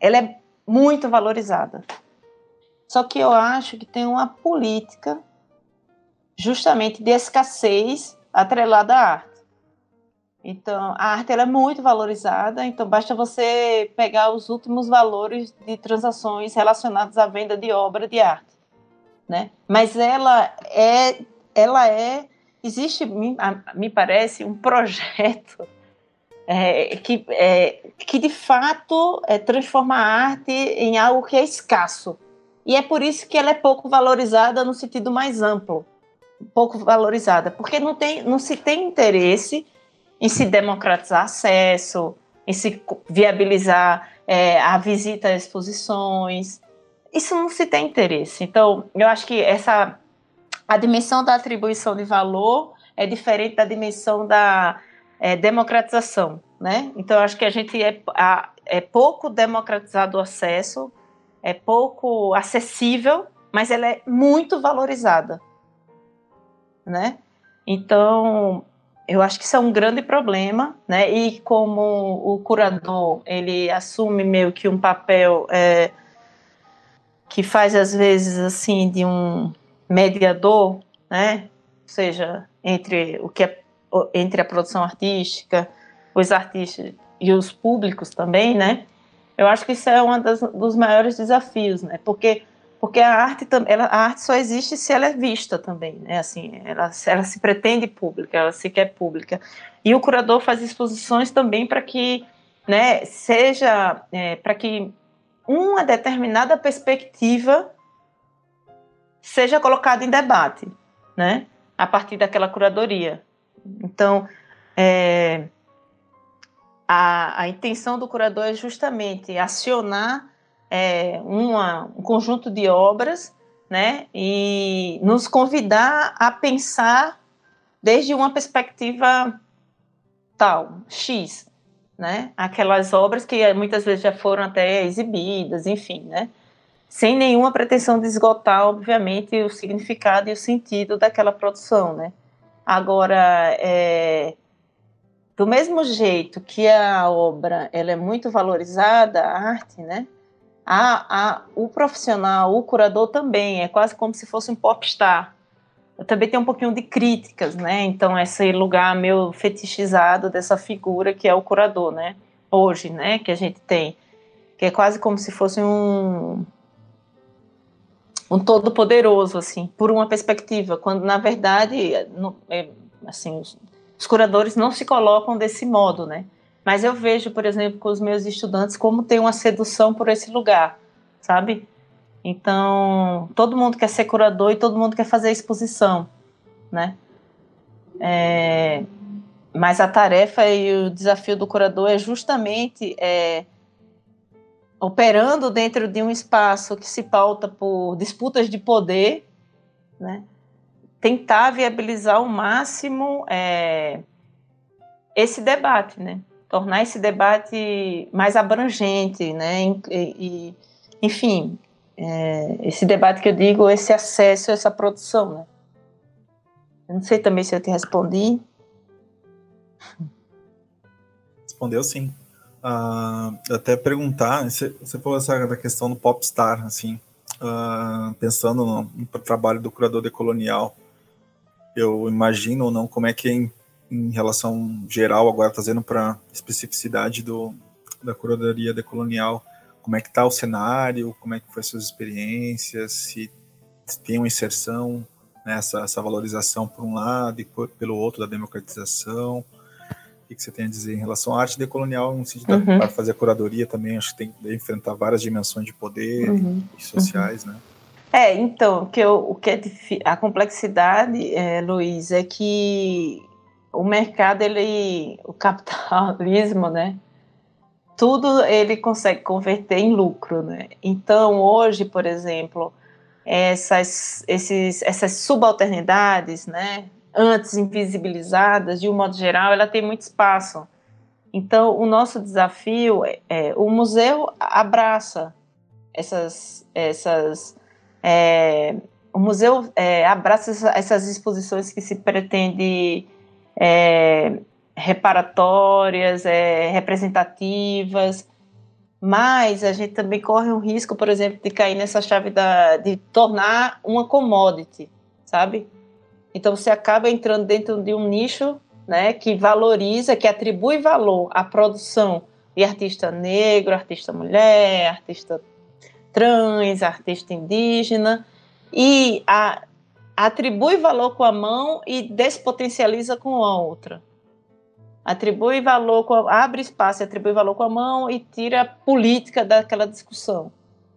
Ela é muito valorizada. Só que eu acho que tem uma política justamente de escassez atrelada à arte. Então, a arte é muito valorizada, então basta você pegar os últimos valores de transações relacionadas à venda de obra de arte, né? Mas ela é, ela é, existe, me parece, um projeto é, que, é, que de fato é, transforma a arte em algo que é escasso. E é por isso que ela é pouco valorizada no sentido mais amplo, pouco valorizada, porque não, tem, não se tem interesse em se democratizar acesso, em se viabilizar é, a visita a exposições. Isso não se tem interesse. Então, eu acho que essa a dimensão da atribuição de valor é diferente da dimensão da é, democratização, né? Então, eu acho que a gente é, a, é pouco democratizado o acesso, é pouco acessível, mas ela é muito valorizada, né? Então, eu acho que isso é um grande problema, né? E como o curador ele assume meio que um papel é, que faz às vezes assim de um mediador, né? Ou seja, entre o que é entre a produção artística, os artistas e os públicos também, né? Eu acho que isso é um dos maiores desafios, né? Porque porque a arte a arte só existe se ela é vista também, né? Assim, ela, ela se pretende pública, ela se quer pública. E o curador faz exposições também para que, né, seja é, para que uma determinada perspectiva seja colocada em debate, né? A partir daquela curadoria. Então, é, a, a intenção do curador é justamente acionar é, uma, um conjunto de obras, né, e nos convidar a pensar desde uma perspectiva tal, X, né, aquelas obras que muitas vezes já foram até exibidas, enfim, né, sem nenhuma pretensão de esgotar, obviamente, o significado e o sentido daquela produção, né. Agora, é, do mesmo jeito que a obra ela é muito valorizada, a arte, né, a, a, o profissional, o curador também, é quase como se fosse um popstar. Eu também tenho um pouquinho de críticas, né? Então, esse lugar meio fetichizado dessa figura que é o curador, né? Hoje, né? Que a gente tem. Que é quase como se fosse um. Um todo poderoso, assim, por uma perspectiva, quando na verdade, é, assim, os, curadores não se colocam desse modo, né? Mas eu vejo, por exemplo, com os meus estudantes, como tem uma sedução por esse lugar, sabe? Então, todo mundo quer ser curador e todo mundo quer fazer exposição, né? É, mas a tarefa e o desafio do curador é justamente é, operando dentro de um espaço que se pauta por disputas de poder, né? Tentar viabilizar ao máximo é, esse debate, né? tornar esse debate mais abrangente, né? E, e enfim, é, esse debate que eu digo, esse acesso essa produção, né? Eu não sei também se eu te respondi. Respondeu sim. Uh, até perguntar, você, você falou essa da questão do popstar, assim, uh, pensando no, no, trabalho do curador decolonial, eu imagino ou não como é que é em, em relação geral, agora trazendo para especificidade do, da curadoria decolonial, como é que está o cenário, como é que foi suas experiências, se tem uma inserção nessa essa valorização por um lado e por, pelo outro da democratização. O que você tem a dizer em relação à arte decolonial, no sentido uhum. para fazer a curadoria também, acho que tem que enfrentar várias dimensões de poder uhum. e sociais, uhum. né? É, então, que eu, o que é a complexidade, é, Luiz, é que o mercado, ele, o capitalismo, né, tudo ele consegue converter em lucro, né? Então, hoje, por exemplo, essas, esses, essas subalternidades, né, antes invisibilizadas, de um modo geral, ela tem muito espaço. Então, o nosso desafio é, é o museu abraça essas, essas é, o museu é, abraça essas exposições que se pretende é, reparatórias, é, representativas, mas a gente também corre um risco, por exemplo, de cair nessa chave da, de tornar uma commodity, sabe? Então você acaba entrando dentro de um nicho né, que valoriza, que atribui valor à produção de artista negro, artista mulher, artista trans, artista indígena, e a, atribui valor com a mão e despotencializa com a outra atribui valor, com, abre espaço atribui valor com a mão e tira a política daquela discussão.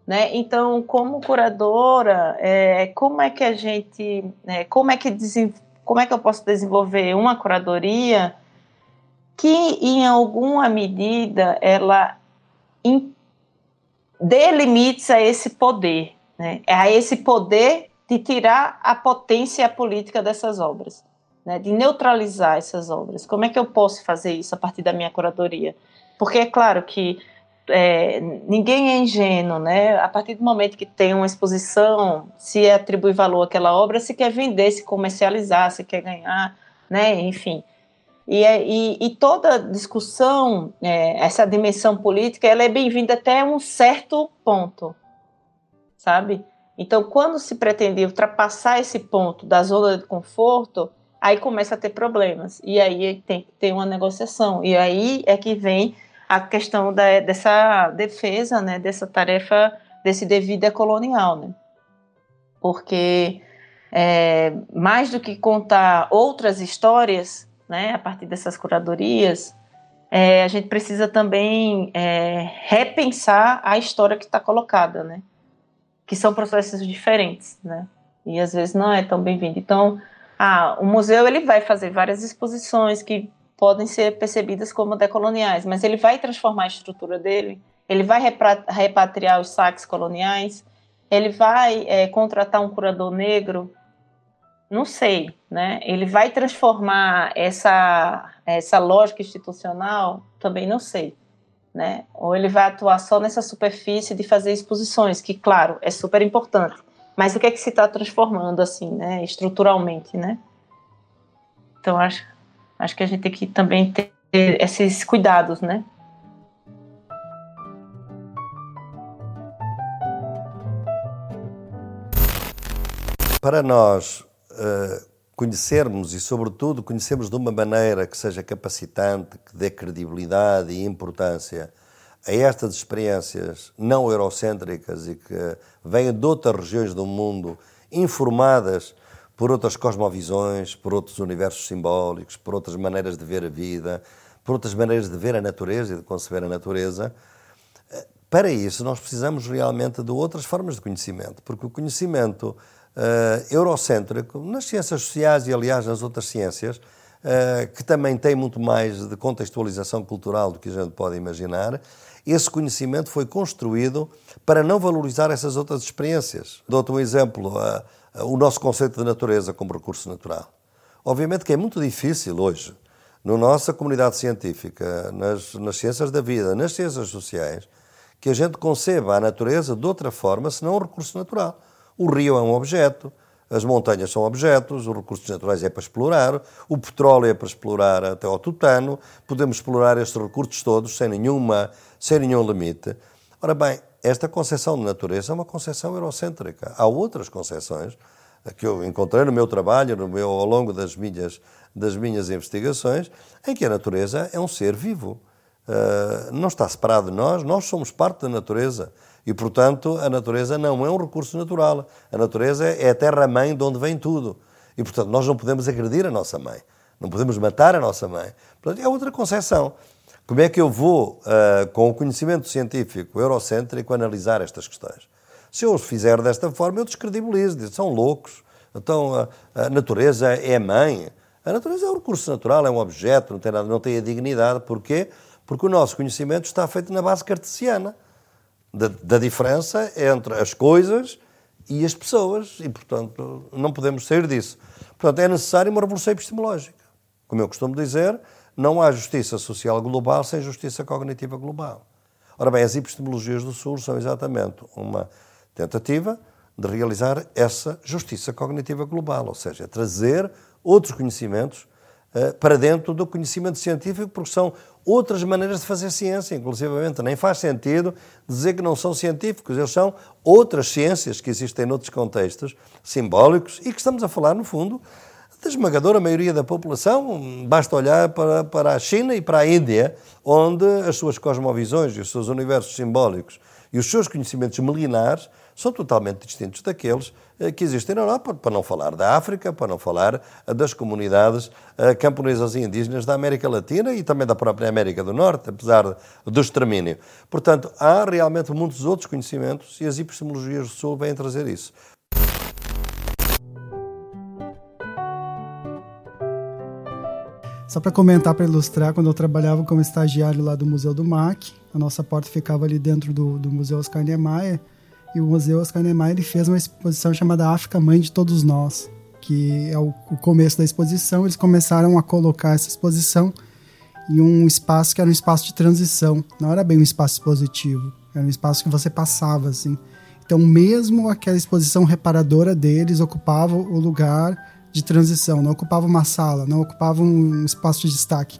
Né? Então, como curadora, é, como é que a gente, é, como é que como é que eu posso desenvolver uma curadoria que, em alguma medida, ela dê limites a esse poder, né? a esse poder de tirar a potência política dessas obras né, de neutralizar essas obras. Como é que eu posso fazer isso a partir da minha curadoria? Porque é claro que é, ninguém é ingênuo, né? A partir do momento que tem uma exposição, se atribui valor àquela obra, se quer vender, se comercializar, se quer ganhar, né? Enfim. E, é, e, e toda discussão, é, essa dimensão política, ela é bem-vinda até um certo ponto, sabe? Então, quando se pretende ultrapassar esse ponto da zona de conforto, aí começa a ter problemas. E aí tem que ter uma negociação. E aí é que vem a questão da, dessa defesa, né, dessa tarefa, desse devido colonial, né? Porque é, mais do que contar outras histórias, né, a partir dessas curadorias, é, a gente precisa também é, repensar a história que está colocada, né? Que são processos diferentes, né? E às vezes não é tão bem-vindo. Então, ah, o museu ele vai fazer várias exposições que podem ser percebidas como decoloniais, mas ele vai transformar a estrutura dele, ele vai repatriar os saques coloniais, ele vai é, contratar um curador negro, não sei, né? Ele vai transformar essa essa lógica institucional, também não sei, né? Ou ele vai atuar só nessa superfície de fazer exposições, que claro é super importante, mas o que é que se está transformando assim, né, estruturalmente, né? Então acho, acho que a gente tem que também ter esses cuidados, né? Para nós uh, conhecermos e, sobretudo, conhecermos de uma maneira que seja capacitante, que dê credibilidade e importância a estas experiências não eurocêntricas e que vêm de outras regiões do mundo, informadas por outras cosmovisões, por outros universos simbólicos, por outras maneiras de ver a vida, por outras maneiras de ver a natureza e de conceber a natureza. Para isso, nós precisamos realmente de outras formas de conhecimento, porque o conhecimento uh, eurocêntrico, nas ciências sociais e, aliás, nas outras ciências, uh, que também tem muito mais de contextualização cultural do que a gente pode imaginar, esse conhecimento foi construído para não valorizar essas outras experiências. Dou-te um exemplo, o nosso conceito de natureza como recurso natural. Obviamente que é muito difícil hoje, na nossa comunidade científica, nas, nas ciências da vida, nas ciências sociais, que a gente conceba a natureza de outra forma senão um recurso natural. O rio é um objeto, as montanhas são objetos, os recursos naturais é para explorar, o petróleo é para explorar até ao tutano, podemos explorar estes recursos todos sem, nenhuma, sem nenhum limite. Ora bem, esta concepção de natureza é uma concepção eurocêntrica. Há outras concepções que eu encontrei no meu trabalho, no meu, ao longo das minhas, das minhas investigações, em que a natureza é um ser vivo. Uh, não está separado de nós, nós somos parte da natureza. E, portanto, a natureza não é um recurso natural. A natureza é a terra-mãe de onde vem tudo. E, portanto, nós não podemos agredir a nossa mãe. Não podemos matar a nossa mãe. Portanto, é outra concepção. Como é que eu vou, uh, com o conhecimento científico eurocêntrico, analisar estas questões? Se eu os fizer desta forma, eu descredibilizo, digo, são loucos. Então a, a, natureza é mãe. A natureza é um recurso natural, é um objeto, não tem, nada, não tem a dignidade. Porquê? Porque o nosso conhecimento está feito na base cartesiana da, da diferença entre as coisas e as pessoas e, portanto, não podemos sair disso. Portanto, é necessário uma revolução epistemológica. Como eu costumo dizer, não há justiça social global sem justiça cognitiva global. Ora bem, as epistemologias do Sul são exatamente uma tentativa de realizar essa justiça cognitiva global, ou seja, trazer outros conhecimentos para dentro do conhecimento científico, porque são outras maneiras de fazer ciência, inclusivamente. Nem faz sentido dizer que não são científicos, eles são outras ciências que existem noutros contextos simbólicos e que estamos a falar, no fundo, da esmagadora maioria da população. Basta olhar para, para a China e para a Índia, onde as suas cosmovisões e os seus universos simbólicos e os seus conhecimentos milenares são totalmente distintos daqueles eh, que existem na Europa, para não falar da África, para não falar eh, das comunidades eh, camponesas e indígenas da América Latina e também da própria América do Norte, apesar do extermínio. Portanto, há realmente muitos outros conhecimentos e as epistemologias do Sul vêm trazer isso. Só para comentar, para ilustrar, quando eu trabalhava como estagiário lá do Museu do MAC, a nossa porta ficava ali dentro do, do Museu Oscar Niemeyer, e o Museu Oscar Niemeyer ele fez uma exposição chamada África Mãe de Todos Nós, que é o, o começo da exposição. Eles começaram a colocar essa exposição em um espaço que era um espaço de transição. Não era bem um espaço expositivo, era um espaço que você passava assim. Então, mesmo aquela exposição reparadora deles ocupava o lugar de transição, não ocupava uma sala, não ocupava um espaço de destaque.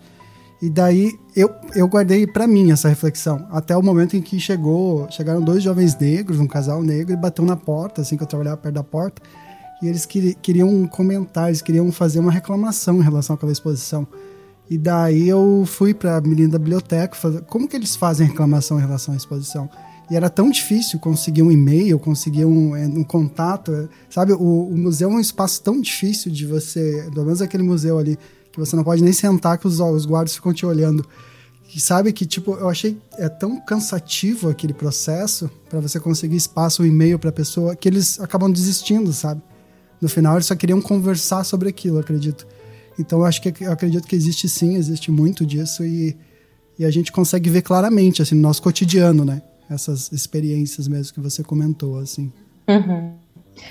E daí eu, eu guardei para mim essa reflexão, até o momento em que chegou, chegaram dois jovens negros, um casal negro, e bateu na porta, assim que eu trabalhava perto da porta, e eles queri, queriam comentar, eles queriam fazer uma reclamação em relação àquela exposição. E daí eu fui para a menina da biblioteca, fazer, como que eles fazem reclamação em relação à exposição? E era tão difícil conseguir um e-mail, conseguir um, é, um contato, sabe? O, o museu é um espaço tão difícil de você, pelo menos aquele museu ali, que você não pode nem sentar que os, os guardas ficam te olhando. E sabe que, tipo, eu achei é tão cansativo aquele processo para você conseguir espaço, um e-mail para a pessoa, que eles acabam desistindo, sabe? No final, eles só queriam conversar sobre aquilo, acredito. Então, eu acho que eu acredito que existe sim, existe muito disso e, e a gente consegue ver claramente, assim, no nosso cotidiano, né? Essas experiências mesmo que você comentou, assim. Uhum.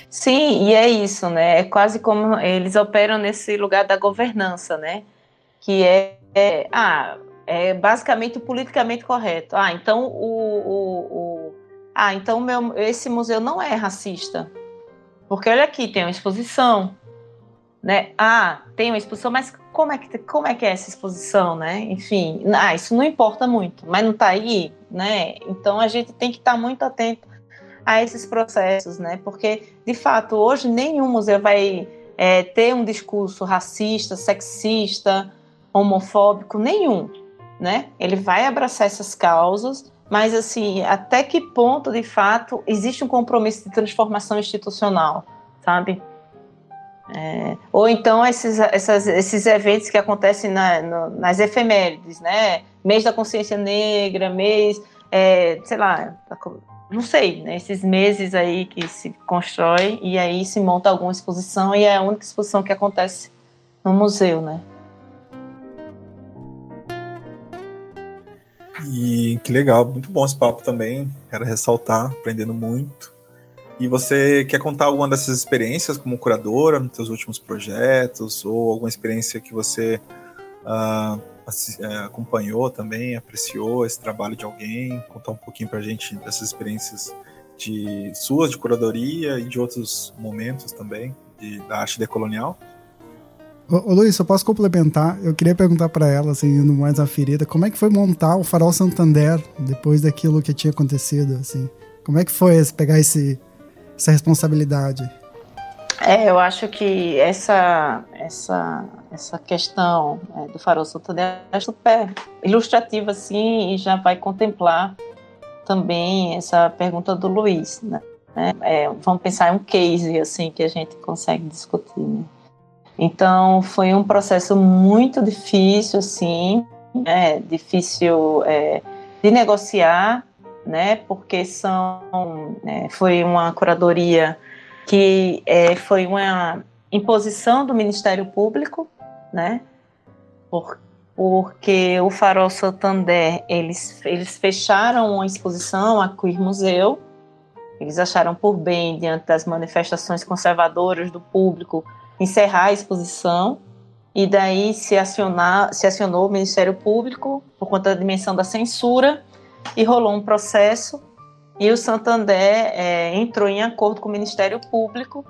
Sim, e é isso, né? É quase como eles operam nesse lugar da governança, né? Que é, é ah, é basicamente o politicamente correto. Ah, então o, o, o ah, então meu, esse museu não é racista, porque olha aqui tem uma exposição, né? Ah, tem uma exposição, mas como é que como é que é essa exposição, né? Enfim, ah, isso não importa muito, mas não está aí, né? Então a gente tem que estar tá muito atento a esses processos, né? Porque, de fato, hoje nenhum museu vai é, ter um discurso racista, sexista, homofóbico, nenhum, né? Ele vai abraçar essas causas, mas, assim, até que ponto, de fato, existe um compromisso de transformação institucional, sabe? É, ou então esses, essas, esses eventos que acontecem na, no, nas efemérides, né? Mês da consciência negra, mês, é, sei lá, não sei, né, esses meses aí que se constrói e aí se monta alguma exposição e é a única exposição que acontece no museu, né? E que legal, muito bom esse papo também. Quero ressaltar, aprendendo muito. E você quer contar alguma dessas experiências como curadora nos seus últimos projetos ou alguma experiência que você uh, acompanhou também, apreciou esse trabalho de alguém, contar um pouquinho para a gente dessas experiências de suas de curadoria e de outros momentos também de, da arte decolonial? Ô, ô Luiz, eu posso complementar? Eu queria perguntar para ela, assim, indo mais na ferida, como é que foi montar o Farol Santander depois daquilo que tinha acontecido, assim? Como é que foi pegar esse, essa responsabilidade? É, eu acho que essa, essa, essa questão é, do Farol Santander é super ilustrativa, assim, e já vai contemplar também essa pergunta do Luiz, né? É, vamos pensar em um case, assim, que a gente consegue discutir, né? Então, foi um processo muito difícil, assim, né, difícil é, de negociar, né, porque são, é, foi uma curadoria que é, foi uma imposição do Ministério Público, né, por, porque o Farol Santander, eles, eles fecharam uma exposição a Queer Museu, eles acharam por bem, diante das manifestações conservadoras do público, encerrar a exposição. E daí se, acionar, se acionou o Ministério Público por conta da dimensão da censura e rolou um processo. E o Santander é, entrou em acordo com o Ministério Público.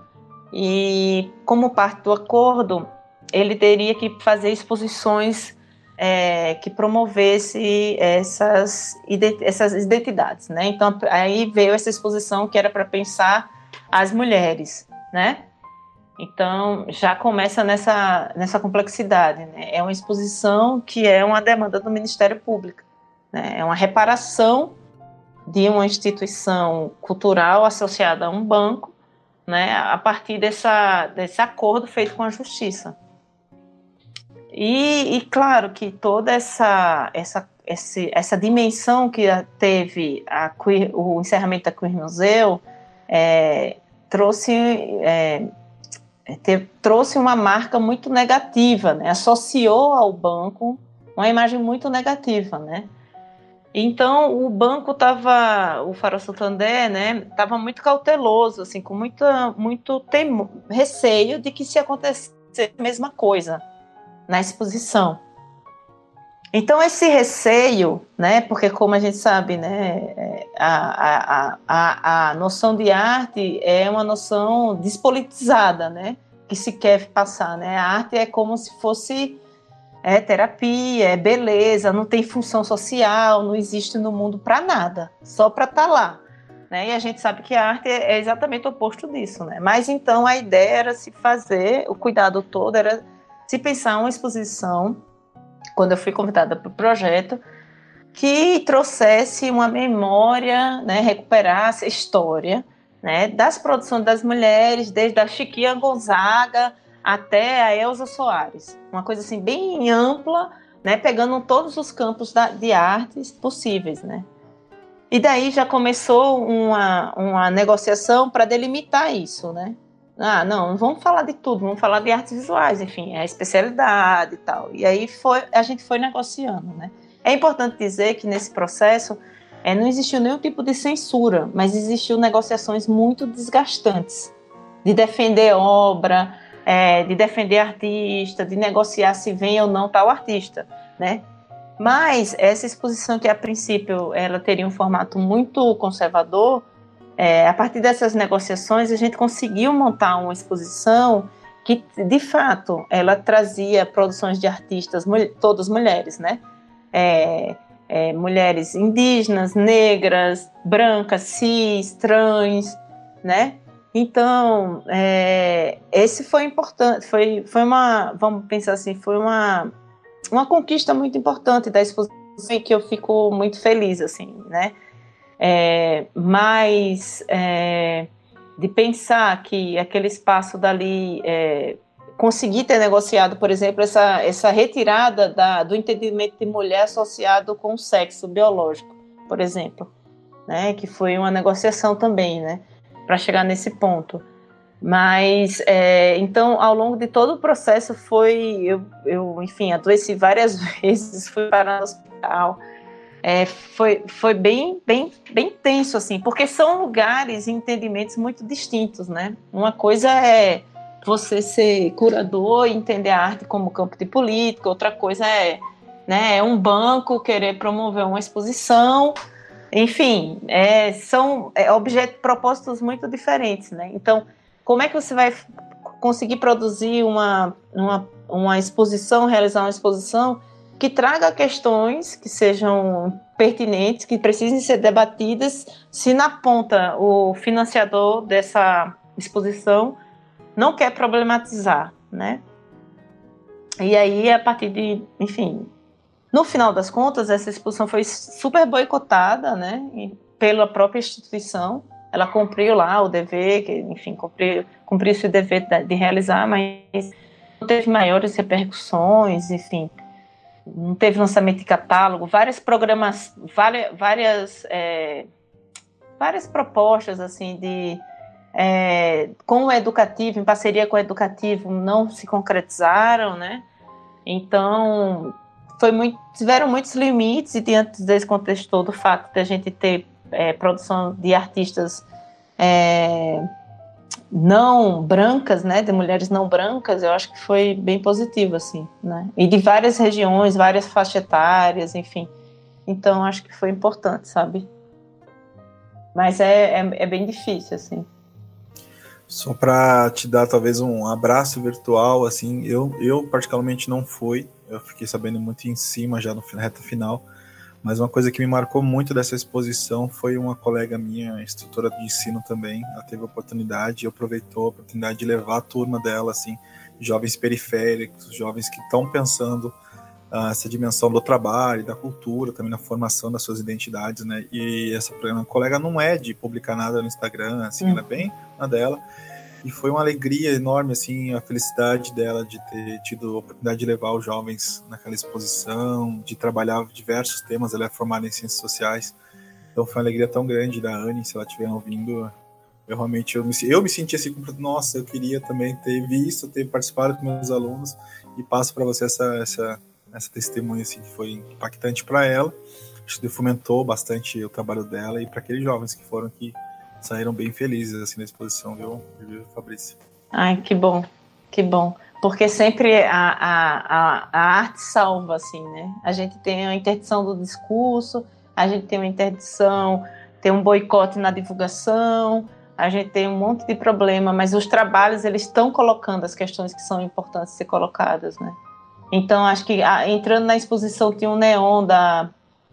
E como parte do acordo ele teria que fazer exposições é, que promovesse essas, essas identidades, né? Então aí veio essa exposição que era para pensar as mulheres, né? Então, já começa nessa, nessa complexidade. Né? É uma exposição que é uma demanda do Ministério Público. Né? É uma reparação de uma instituição cultural associada a um banco, né? a partir dessa, desse acordo feito com a Justiça. E, e claro que toda essa, essa, esse, essa dimensão que teve a o encerramento da Queer Museu é, trouxe é, é, trouxe uma marca muito negativa, né? associou ao banco uma imagem muito negativa, né? Então o banco estava, o Faro Santander, né, estava muito cauteloso, assim, com muita, muito temo, receio de que se acontecesse a mesma coisa na exposição. Então esse receio, né, porque como a gente sabe, né, é, a, a, a, a noção de arte é uma noção despolitizada, né, que se quer passar, né? A arte é como se fosse é terapia, é beleza, não tem função social, não existe no mundo para nada, só para estar tá lá. Né? E a gente sabe que a arte é exatamente o oposto disso, né? Mas então a ideia era se fazer, o cuidado todo era se pensar uma exposição quando eu fui convidada para o projeto, que trouxesse uma memória, né, recuperasse a história né, das produções das mulheres, desde a Chiquinha Gonzaga até a Elza Soares. Uma coisa assim bem ampla, né, pegando todos os campos da, de artes possíveis. Né. E daí já começou uma, uma negociação para delimitar isso, né? Ah, não, vamos falar de tudo, vamos falar de artes visuais, enfim, é a especialidade e tal. E aí foi, a gente foi negociando, né? É importante dizer que nesse processo é, não existiu nenhum tipo de censura, mas existiu negociações muito desgastantes de defender obra, é, de defender artista, de negociar se vem ou não tal artista, né? Mas essa exposição que a princípio ela teria um formato muito conservador, é, a partir dessas negociações, a gente conseguiu montar uma exposição que, de fato, ela trazia produções de artistas, todas mulheres, né? É, é, mulheres indígenas, negras, brancas, cis, trans, né? Então, é, esse foi importante, foi, foi uma, vamos pensar assim, foi uma, uma conquista muito importante da exposição que eu fico muito feliz, assim, né? É, mais é, de pensar que aquele espaço dali é, conseguir ter negociado, por exemplo, essa, essa retirada da, do entendimento de mulher associado com o sexo biológico, por exemplo, né, que foi uma negociação também, né, para chegar nesse ponto. Mas, é, então, ao longo de todo o processo foi, eu, eu enfim, adoeci várias vezes, fui parar no hospital, é, foi, foi bem, bem, bem tenso, assim, porque são lugares e entendimentos muito distintos, né? Uma coisa é você ser curador e entender a arte como campo de política, outra coisa é, né, é um banco querer promover uma exposição, enfim, é, são é, objetos, propósitos muito diferentes, né? Então, como é que você vai conseguir produzir uma, uma uma exposição, realizar uma exposição que traga questões que sejam pertinentes, que precisem ser debatidas, se na ponta o financiador dessa exposição não quer problematizar, né? E aí, a partir de, enfim, no final das contas, essa exposição foi super boicotada, né, pela própria instituição. Ela cumpriu lá o dever, que, enfim, cumpriu, cumpriu esse dever de realizar, mas não teve maiores repercussões, enfim não teve lançamento de catálogo, várias programas, várias, várias, é, várias propostas assim de é, com o educativo, em parceria com o educativo, não se concretizaram, né? Então foi muito, tiveram muitos limites e diante desse contexto todo, o fato de a gente ter é, produção de artistas é, não brancas, né, de mulheres não brancas, eu acho que foi bem positivo, assim, né, e de várias regiões, várias faixas etárias, enfim, então acho que foi importante, sabe, mas é, é, é bem difícil, assim. Só para te dar talvez um abraço virtual, assim, eu, eu particularmente não fui, eu fiquei sabendo muito em cima já no reta final, mas uma coisa que me marcou muito dessa exposição foi uma colega minha, instrutora de ensino também, ela teve a oportunidade e aproveitou a oportunidade de levar a turma dela, assim, jovens periféricos, jovens que estão pensando uh, essa dimensão do trabalho, da cultura, também na formação das suas identidades, né? E essa colega não é de publicar nada no Instagram, assim, hum. ela é bem na dela. E foi uma alegria enorme, assim, a felicidade dela de ter tido a oportunidade de levar os jovens naquela exposição, de trabalhar diversos temas. Ela é formada em ciências sociais. Então foi uma alegria tão grande da Anne, se ela estiver ouvindo. Eu realmente eu me, eu me senti assim, nossa, eu queria também ter visto, ter participado com meus alunos. E passo para você essa, essa, essa testemunha assim, que foi impactante para ela. Acho que fomentou bastante o trabalho dela e para aqueles jovens que foram aqui saíram bem felizes assim na exposição, viu, viu Fabrício? Ai, que bom, que bom. Porque sempre a, a, a, a arte salva, assim, né? A gente tem a interdição do discurso, a gente tem uma interdição, tem um boicote na divulgação, a gente tem um monte de problema, mas os trabalhos eles estão colocando as questões que são importantes ser colocadas, né? Então acho que entrando na exposição tinha um neon da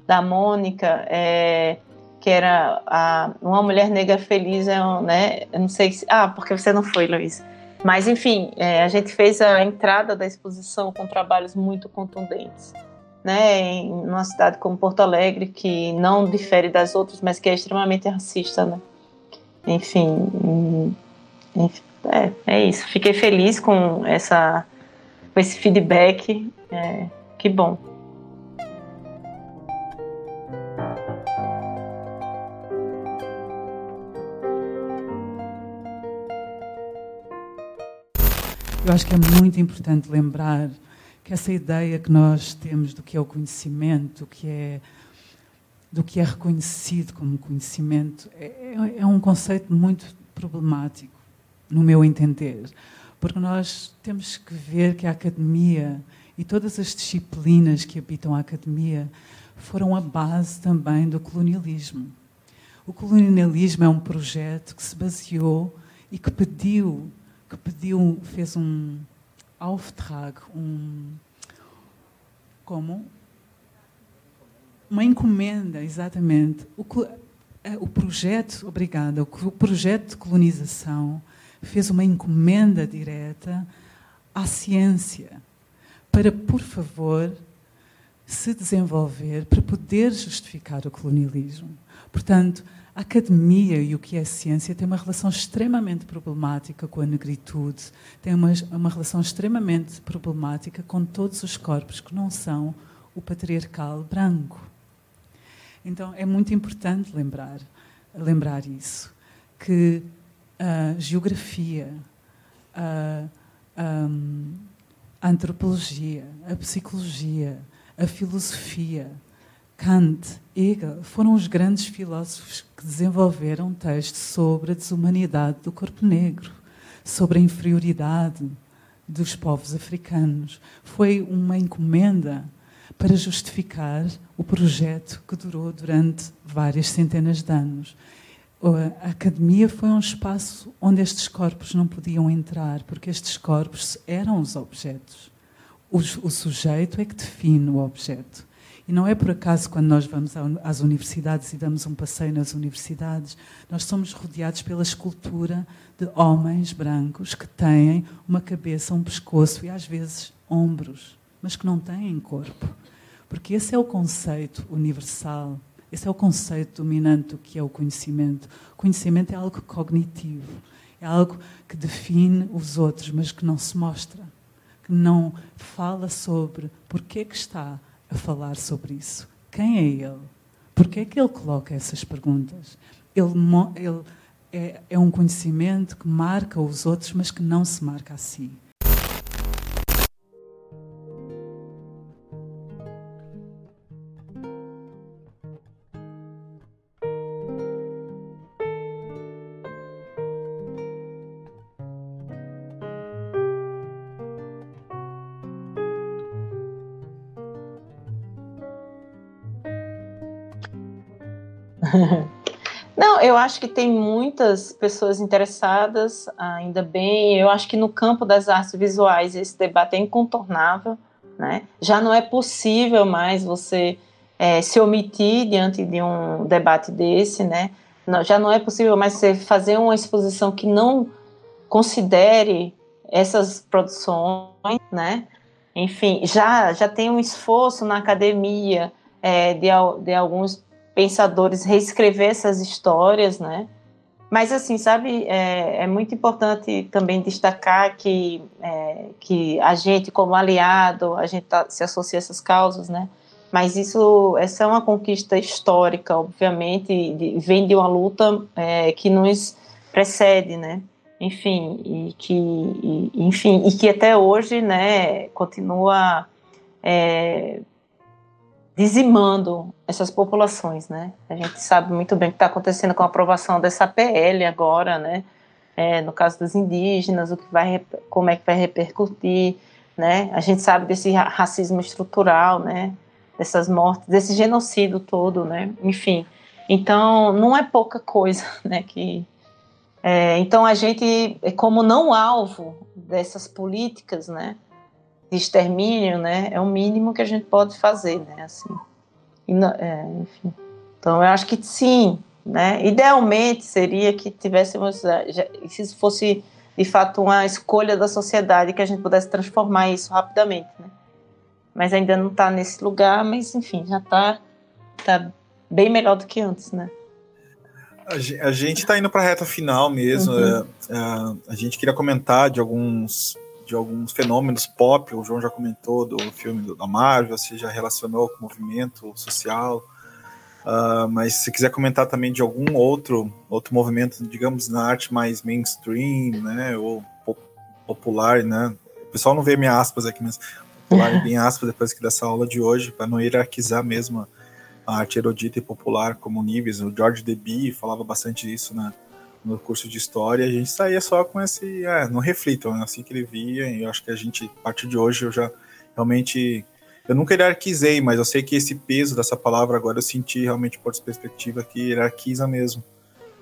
da Mônica, é, que era a, uma mulher negra feliz, é né? Eu não sei se. Ah, porque você não foi, Luiz. Mas, enfim, é, a gente fez a entrada da exposição com trabalhos muito contundentes. Né, em uma cidade como Porto Alegre, que não difere das outras, mas que é extremamente racista, né? Enfim, enfim é, é isso. Fiquei feliz com, essa, com esse feedback. É, que bom. Eu acho que é muito importante lembrar que essa ideia que nós temos do que é o conhecimento, do que é, do que é reconhecido como conhecimento, é, é um conceito muito problemático, no meu entender. Porque nós temos que ver que a academia e todas as disciplinas que habitam a academia foram a base também do colonialismo. O colonialismo é um projeto que se baseou e que pediu que pediu, fez um Auftrag, um como uma encomenda, exatamente. O, eh, o projeto, obrigada, o projeto de colonização fez uma encomenda direta à ciência para, por favor, se desenvolver para poder justificar o colonialismo. Portanto, a academia e o que é ciência tem uma relação extremamente problemática com a negritude, tem uma, uma relação extremamente problemática com todos os corpos que não são o patriarcal branco. Então é muito importante lembrar, lembrar isso, que a geografia, a, a, a antropologia, a psicologia, a filosofia, Kant, Hegel foram os grandes filósofos que desenvolveram textos sobre a desumanidade do corpo negro, sobre a inferioridade dos povos africanos. Foi uma encomenda para justificar o projeto que durou durante várias centenas de anos. A academia foi um espaço onde estes corpos não podiam entrar, porque estes corpos eram os objetos. O, sujeito é que define o objeto. E não é por acaso quando nós vamos às universidades e damos um passeio nas universidades, nós somos rodeados pela escultura de homens brancos que têm uma cabeça, um pescoço e às vezes ombros, mas que não têm corpo. Porque esse é o conceito universal, esse é o conceito dominante do que é o conhecimento. O conhecimento é algo cognitivo, é algo que define os outros, mas que não se mostra, que não fala sobre porquê que está a falar sobre isso. Quem é ele? Por que é que ele coloca essas perguntas? Ele, ele é, é um conhecimento que marca os outros, mas que não se marca a si. Não, eu acho que tem muitas pessoas interessadas, ainda bem. Eu acho que no campo das artes visuais esse debate é incontornável, né? Já não é possível mais você é, se omitir diante de um debate desse, né? Não, já não é possível mais você fazer uma exposição que não considere essas produções, né? Enfim, já já tem um esforço na academia é, de, de alguns pensadores reescrever essas histórias, né? Mas assim, sabe, é, é muito importante também destacar que, é, que a gente, como aliado, a gente tá, se associa a essas causas, né? Mas isso, essa é uma conquista histórica, obviamente, de, vem de uma luta é, que nos precede, né? Enfim, e que, e, enfim, e que até hoje, né, continua é, dizimando essas populações, né? A gente sabe muito bem o que está acontecendo com a aprovação dessa PL agora, né? É, no caso dos indígenas, o que vai, como é que vai repercutir, né? A gente sabe desse racismo estrutural, né? Dessas mortes, desse genocídio todo, né? Enfim, então não é pouca coisa, né? Que é, então a gente, como não alvo dessas políticas, né? De extermínio, né, é o mínimo que a gente pode fazer, né, assim. Não, é, enfim. Então, eu acho que sim, né, idealmente seria que tivéssemos, é, se fosse de fato uma escolha da sociedade que a gente pudesse transformar isso rapidamente, né. Mas ainda não está nesse lugar, mas enfim, já está tá bem melhor do que antes, né. A gente está indo para a reta final mesmo. Uhum. É, é, a gente queria comentar de alguns de alguns fenômenos pop, o João já comentou do filme da Marvel, você já relacionou com o movimento social, uh, mas se quiser comentar também de algum outro outro movimento, digamos, na arte mais mainstream, né, ou popular, né, o pessoal não vê minha aspas aqui, mas popular bem aspas depois que dessa aula de hoje, para não hierarquizar mesmo a arte erudita e popular como níveis, o George Deby falava bastante disso, né, no curso de história, a gente saía só com esse, é, não reflitam, né? assim que ele via, e eu acho que a gente, a partir de hoje, eu já realmente, eu nunca hierarquizei, mas eu sei que esse peso dessa palavra agora eu senti realmente por perspectiva que hierarquiza mesmo,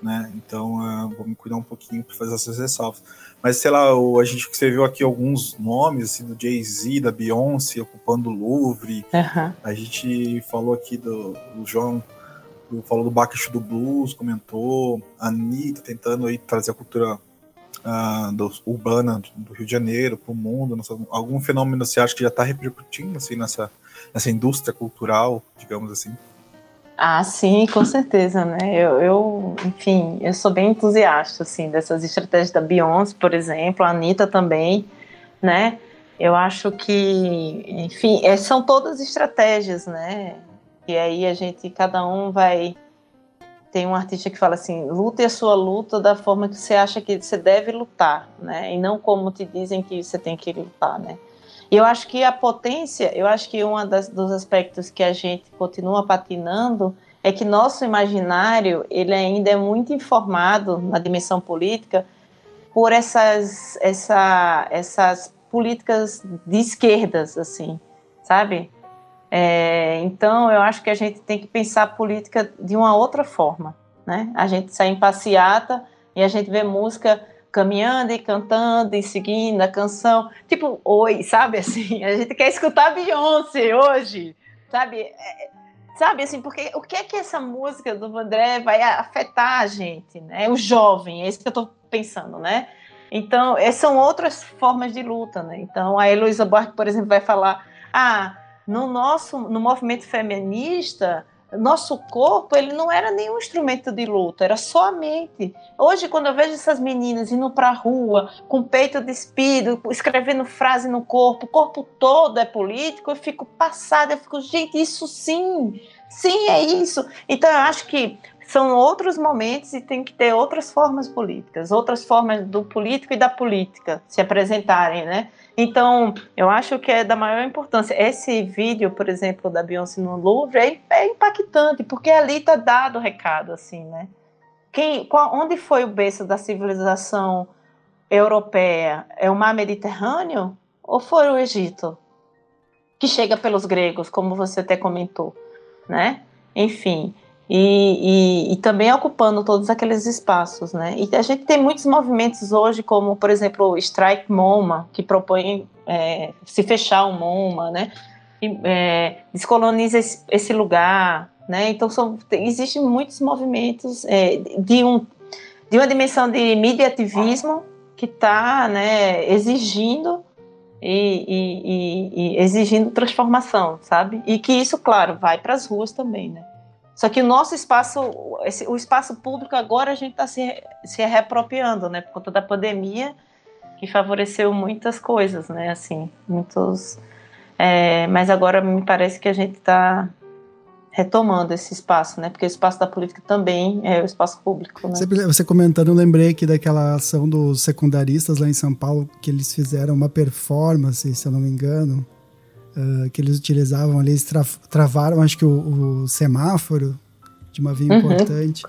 né, então uh, vou me cuidar um pouquinho para fazer essas ressalvas. Mas, sei lá, o, a gente escreveu aqui alguns nomes, assim, do Jay-Z, da Beyoncé, ocupando o Louvre, uhum. a gente falou aqui do, do João falou do Baixo do Blues, comentou, a Anitta tentando aí trazer a cultura uh, do, urbana do Rio de Janeiro para o mundo. algum fenômeno você acha que já está repercutindo assim, nessa, nessa indústria cultural, digamos assim? Ah, sim, com certeza, né? Eu, eu, enfim, eu sou bem entusiasta, assim, dessas estratégias da Beyoncé, por exemplo, a Anitta também, né? Eu acho que, enfim, é, são todas estratégias, né? E aí a gente, cada um vai. Tem um artista que fala assim: lute a sua luta da forma que você acha que você deve lutar, né? E não como te dizem que você tem que lutar, né? E eu acho que a potência, eu acho que um dos aspectos que a gente continua patinando é que nosso imaginário ele ainda é muito informado na dimensão política por essas, essa, essas políticas de esquerdas, assim, sabe? É, então, eu acho que a gente tem que pensar a política de uma outra forma. Né? A gente sai em passeata e a gente vê música caminhando e cantando e seguindo a canção. Tipo, oi, sabe assim? A gente quer escutar Beyoncé hoje, sabe? É, sabe assim, porque o que é que essa música do Vandré vai afetar a gente, né? O jovem, é isso que eu tô pensando, né? Então, são outras formas de luta, né? Então, a Heloísa Buarque, por exemplo, vai falar: ah, no nosso, no movimento feminista, nosso corpo ele não era nenhum instrumento de luta, era só a mente. Hoje, quando eu vejo essas meninas indo para a rua com peito despido, escrevendo frase no corpo, o corpo todo é político, eu fico passada, eu fico, gente, isso sim, sim, é isso. Então, eu acho que são outros momentos e tem que ter outras formas políticas, outras formas do político e da política se apresentarem, né? Então, eu acho que é da maior importância. Esse vídeo, por exemplo, da Beyoncé no Louvre é, é impactante, porque ali está dado o recado, assim, né? Quem, qual, onde foi o berço da civilização europeia? É o mar Mediterrâneo ou foi o Egito? Que chega pelos gregos, como você até comentou, né? Enfim, e, e, e, também ocupando todos aqueles espaços, né? E a gente tem muitos movimentos hoje, como por exemplo o Strike MoMA, que propõe é, se fechar o MoMA, né? E, é, descoloniza esse, esse, lugar, né? Então são, tem, existem muitos movimentos é, de, um, de uma dimensão de mediativismo que está né, exigindo e, e, exigindo transformação, sabe? E que isso, claro, vai para as ruas também, né? Só que o nosso espaço, esse, o espaço público agora a gente está se, se reapropriando, né? Por conta da pandemia, que favoreceu muitas coisas, né? Assim, muitos. É, mas agora me parece que a gente está retomando esse espaço, né? Porque o espaço da política também é o espaço público. Né? Você comentando, eu lembrei aqui daquela ação dos secundaristas lá em São Paulo, que eles fizeram uma performance, se eu não me engano, uh, que eles utilizavam ali, eles tra travaram, acho que o, o, semáforo de uma via uhum. importante.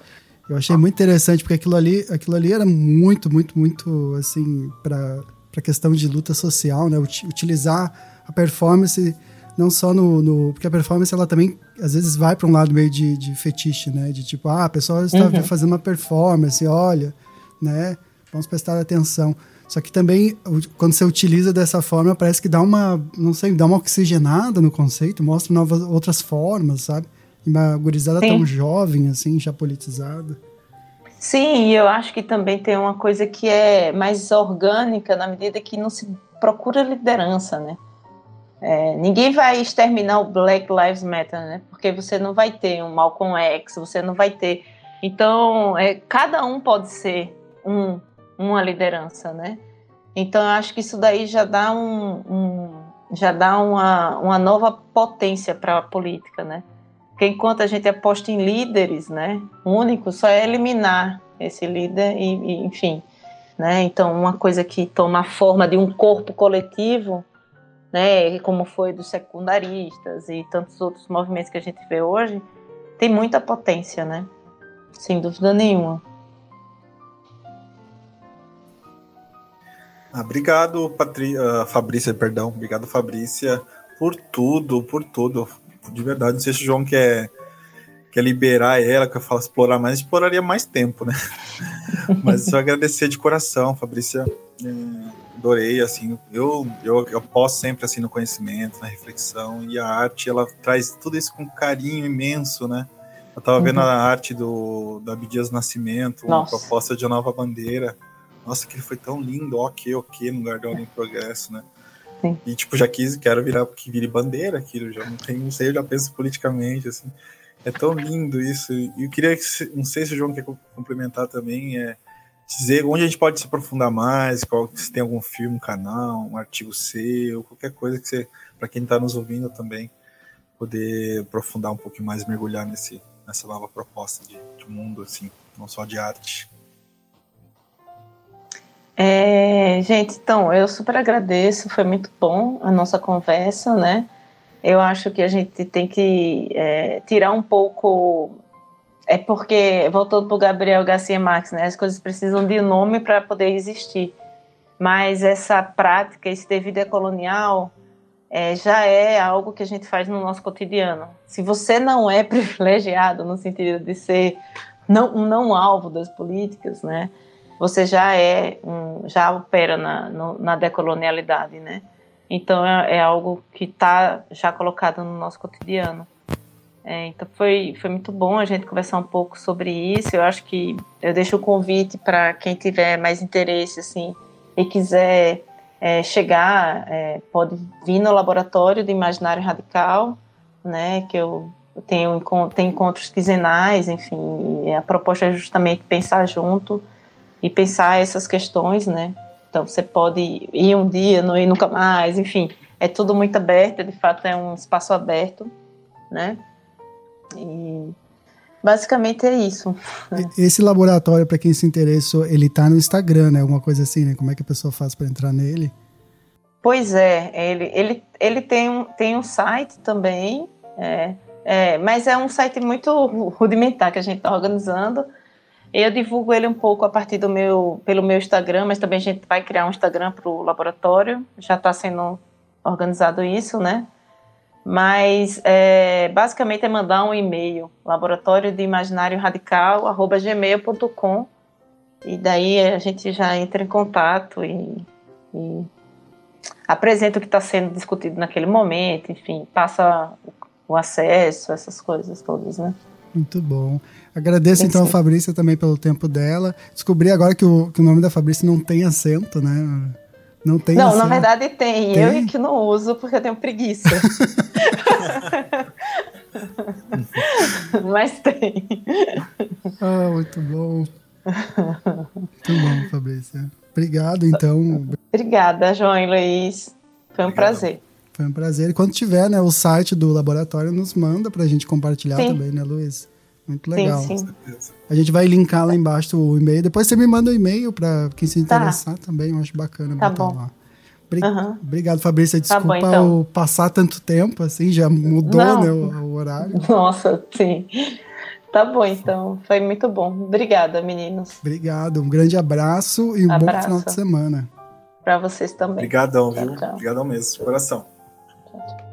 Eu achei muito interessante, porque aquilo ali, aquilo ali era muito, muito, muito, assim, para a questão de luta social, né? Utilizar a performance não só no, no, Porque a performance, ela também, às vezes, vai para um lado meio de, de fetiche, né? De tipo, ah, a pessoa está uhum. fazendo uma performance, olha, né? Vamos prestar atenção. Só que também, quando você utiliza dessa forma, parece que dá uma, não sei, dá uma oxigenada no conceito, mostra novas, outras formas, sabe? E uma gurizada Sim. tão jovem, assim, já politizada. Sim, e eu acho que também tem uma coisa que é mais orgânica na medida que não se procura liderança, né? É, ninguém vai exterminar o Black Lives Matter, né? Porque você não vai ter um Malcolm X, você não vai ter. Então, é, cada um pode ser um uma liderança, né? Então eu acho que isso daí já dá um, um já dá uma, uma nova potência para a política, né? Porque enquanto a gente aposta em líderes, né, único só é eliminar esse líder e, e enfim, né? Então uma coisa que toma a forma de um corpo coletivo, né, como foi dos secundaristas e tantos outros movimentos que a gente vê hoje, tem muita potência, né? Sem dúvida nenhuma. Obrigado, Patri... Uh, Fabrícia, perdão. Obrigado, Fabrícia, por tudo, por tudo. De verdade, não sei se o João quer, quer liberar ela, que eu falo explorar mais, exploraria mais tempo, né? Mas só agradecer de coração, Fabrícia. É, adorei, assim, eu, eu, eu posso sempre, assim, no conhecimento, na reflexão, e a arte, ela traz tudo isso com carinho imenso, né? Eu tava uhum. vendo a arte do, do Abdias Nascimento, uma proposta de uma nova bandeira, nossa, aquele foi tão lindo, ok, ok, no lugar de em progresso, né? Sim. E tipo, já quis, quero virar, que vire bandeira aquilo, já não tem, não sei, eu já penso politicamente, assim. É tão lindo isso. E eu queria, não sei se o João quer complementar também, é dizer onde a gente pode se aprofundar mais, qual, se tem algum filme, um canal, um artigo seu, qualquer coisa que você, para quem está nos ouvindo também, poder aprofundar um pouquinho mais, mergulhar nesse, nessa nova proposta de, de mundo, assim, não só de arte. É, gente, então, eu super agradeço, foi muito bom a nossa conversa, né? Eu acho que a gente tem que é, tirar um pouco. É porque, voltando para o Gabriel Garcia Marques, né? As coisas precisam de nome para poder existir. Mas essa prática, esse devido é colonial, é, já é algo que a gente faz no nosso cotidiano. Se você não é privilegiado no sentido de ser não, não alvo das políticas, né? Você já é um, já opera na, no, na decolonialidade, né? Então é, é algo que está já colocado no nosso cotidiano. É, então foi, foi muito bom a gente conversar um pouco sobre isso. Eu acho que eu deixo o convite para quem tiver mais interesse assim e quiser é, chegar, é, pode vir no laboratório de imaginário radical, né? Que eu tenho, tenho encontros quinzenais, enfim. a proposta é justamente pensar junto e pensar essas questões, né? Então você pode ir um dia, não ir nunca mais, enfim, é tudo muito aberto, de fato é um espaço aberto, né? E basicamente é isso. Esse laboratório, para quem se interessou, ele tá no Instagram, né? Alguma coisa assim, né? Como é que a pessoa faz para entrar nele? Pois é, ele, ele, ele tem, um, tem um site também, é, é, mas é um site muito rudimentar que a gente está organizando. Eu divulgo ele um pouco a partir do meu, pelo meu Instagram, mas também a gente vai criar um Instagram para o laboratório. Já está sendo organizado isso, né? Mas é, basicamente é mandar um e-mail, laboratório de imaginário radical, arroba gmail.com, e daí a gente já entra em contato e, e apresenta o que está sendo discutido naquele momento, enfim, passa o acesso, essas coisas todas, né? Muito bom. Agradeço então a Fabrícia também pelo tempo dela. Descobri agora que o, que o nome da Fabrícia não tem acento, né? Não tem Não, acento. na verdade tem. tem. Eu é que não uso porque eu tenho preguiça. Mas tem. Ah, muito bom. Muito bom, Fabrícia. Obrigado, então. Obrigada, João e Luiz. Foi um Obrigado. prazer. Foi um prazer. E quando tiver né, o site do laboratório, nos manda para a gente compartilhar sim. também, né, Luiz? Muito legal. Sim, sim. A gente vai linkar lá embaixo o e-mail. Depois você me manda o um e-mail para quem se tá. interessar tá. também. Eu acho bacana tá botar bom. lá. Bri uhum. Obrigado, Fabrícia. Desculpa tá bom, então. o passar tanto tempo, assim, já mudou né, o, o, horário. Nossa, sim. Tá bom, então. Foi muito bom. Obrigada, meninos. Obrigado. Um grande abraço e um abraço. bom final de semana. Para vocês também. Obrigadão, viu? Obrigadão mesmo, de coração. Thank you.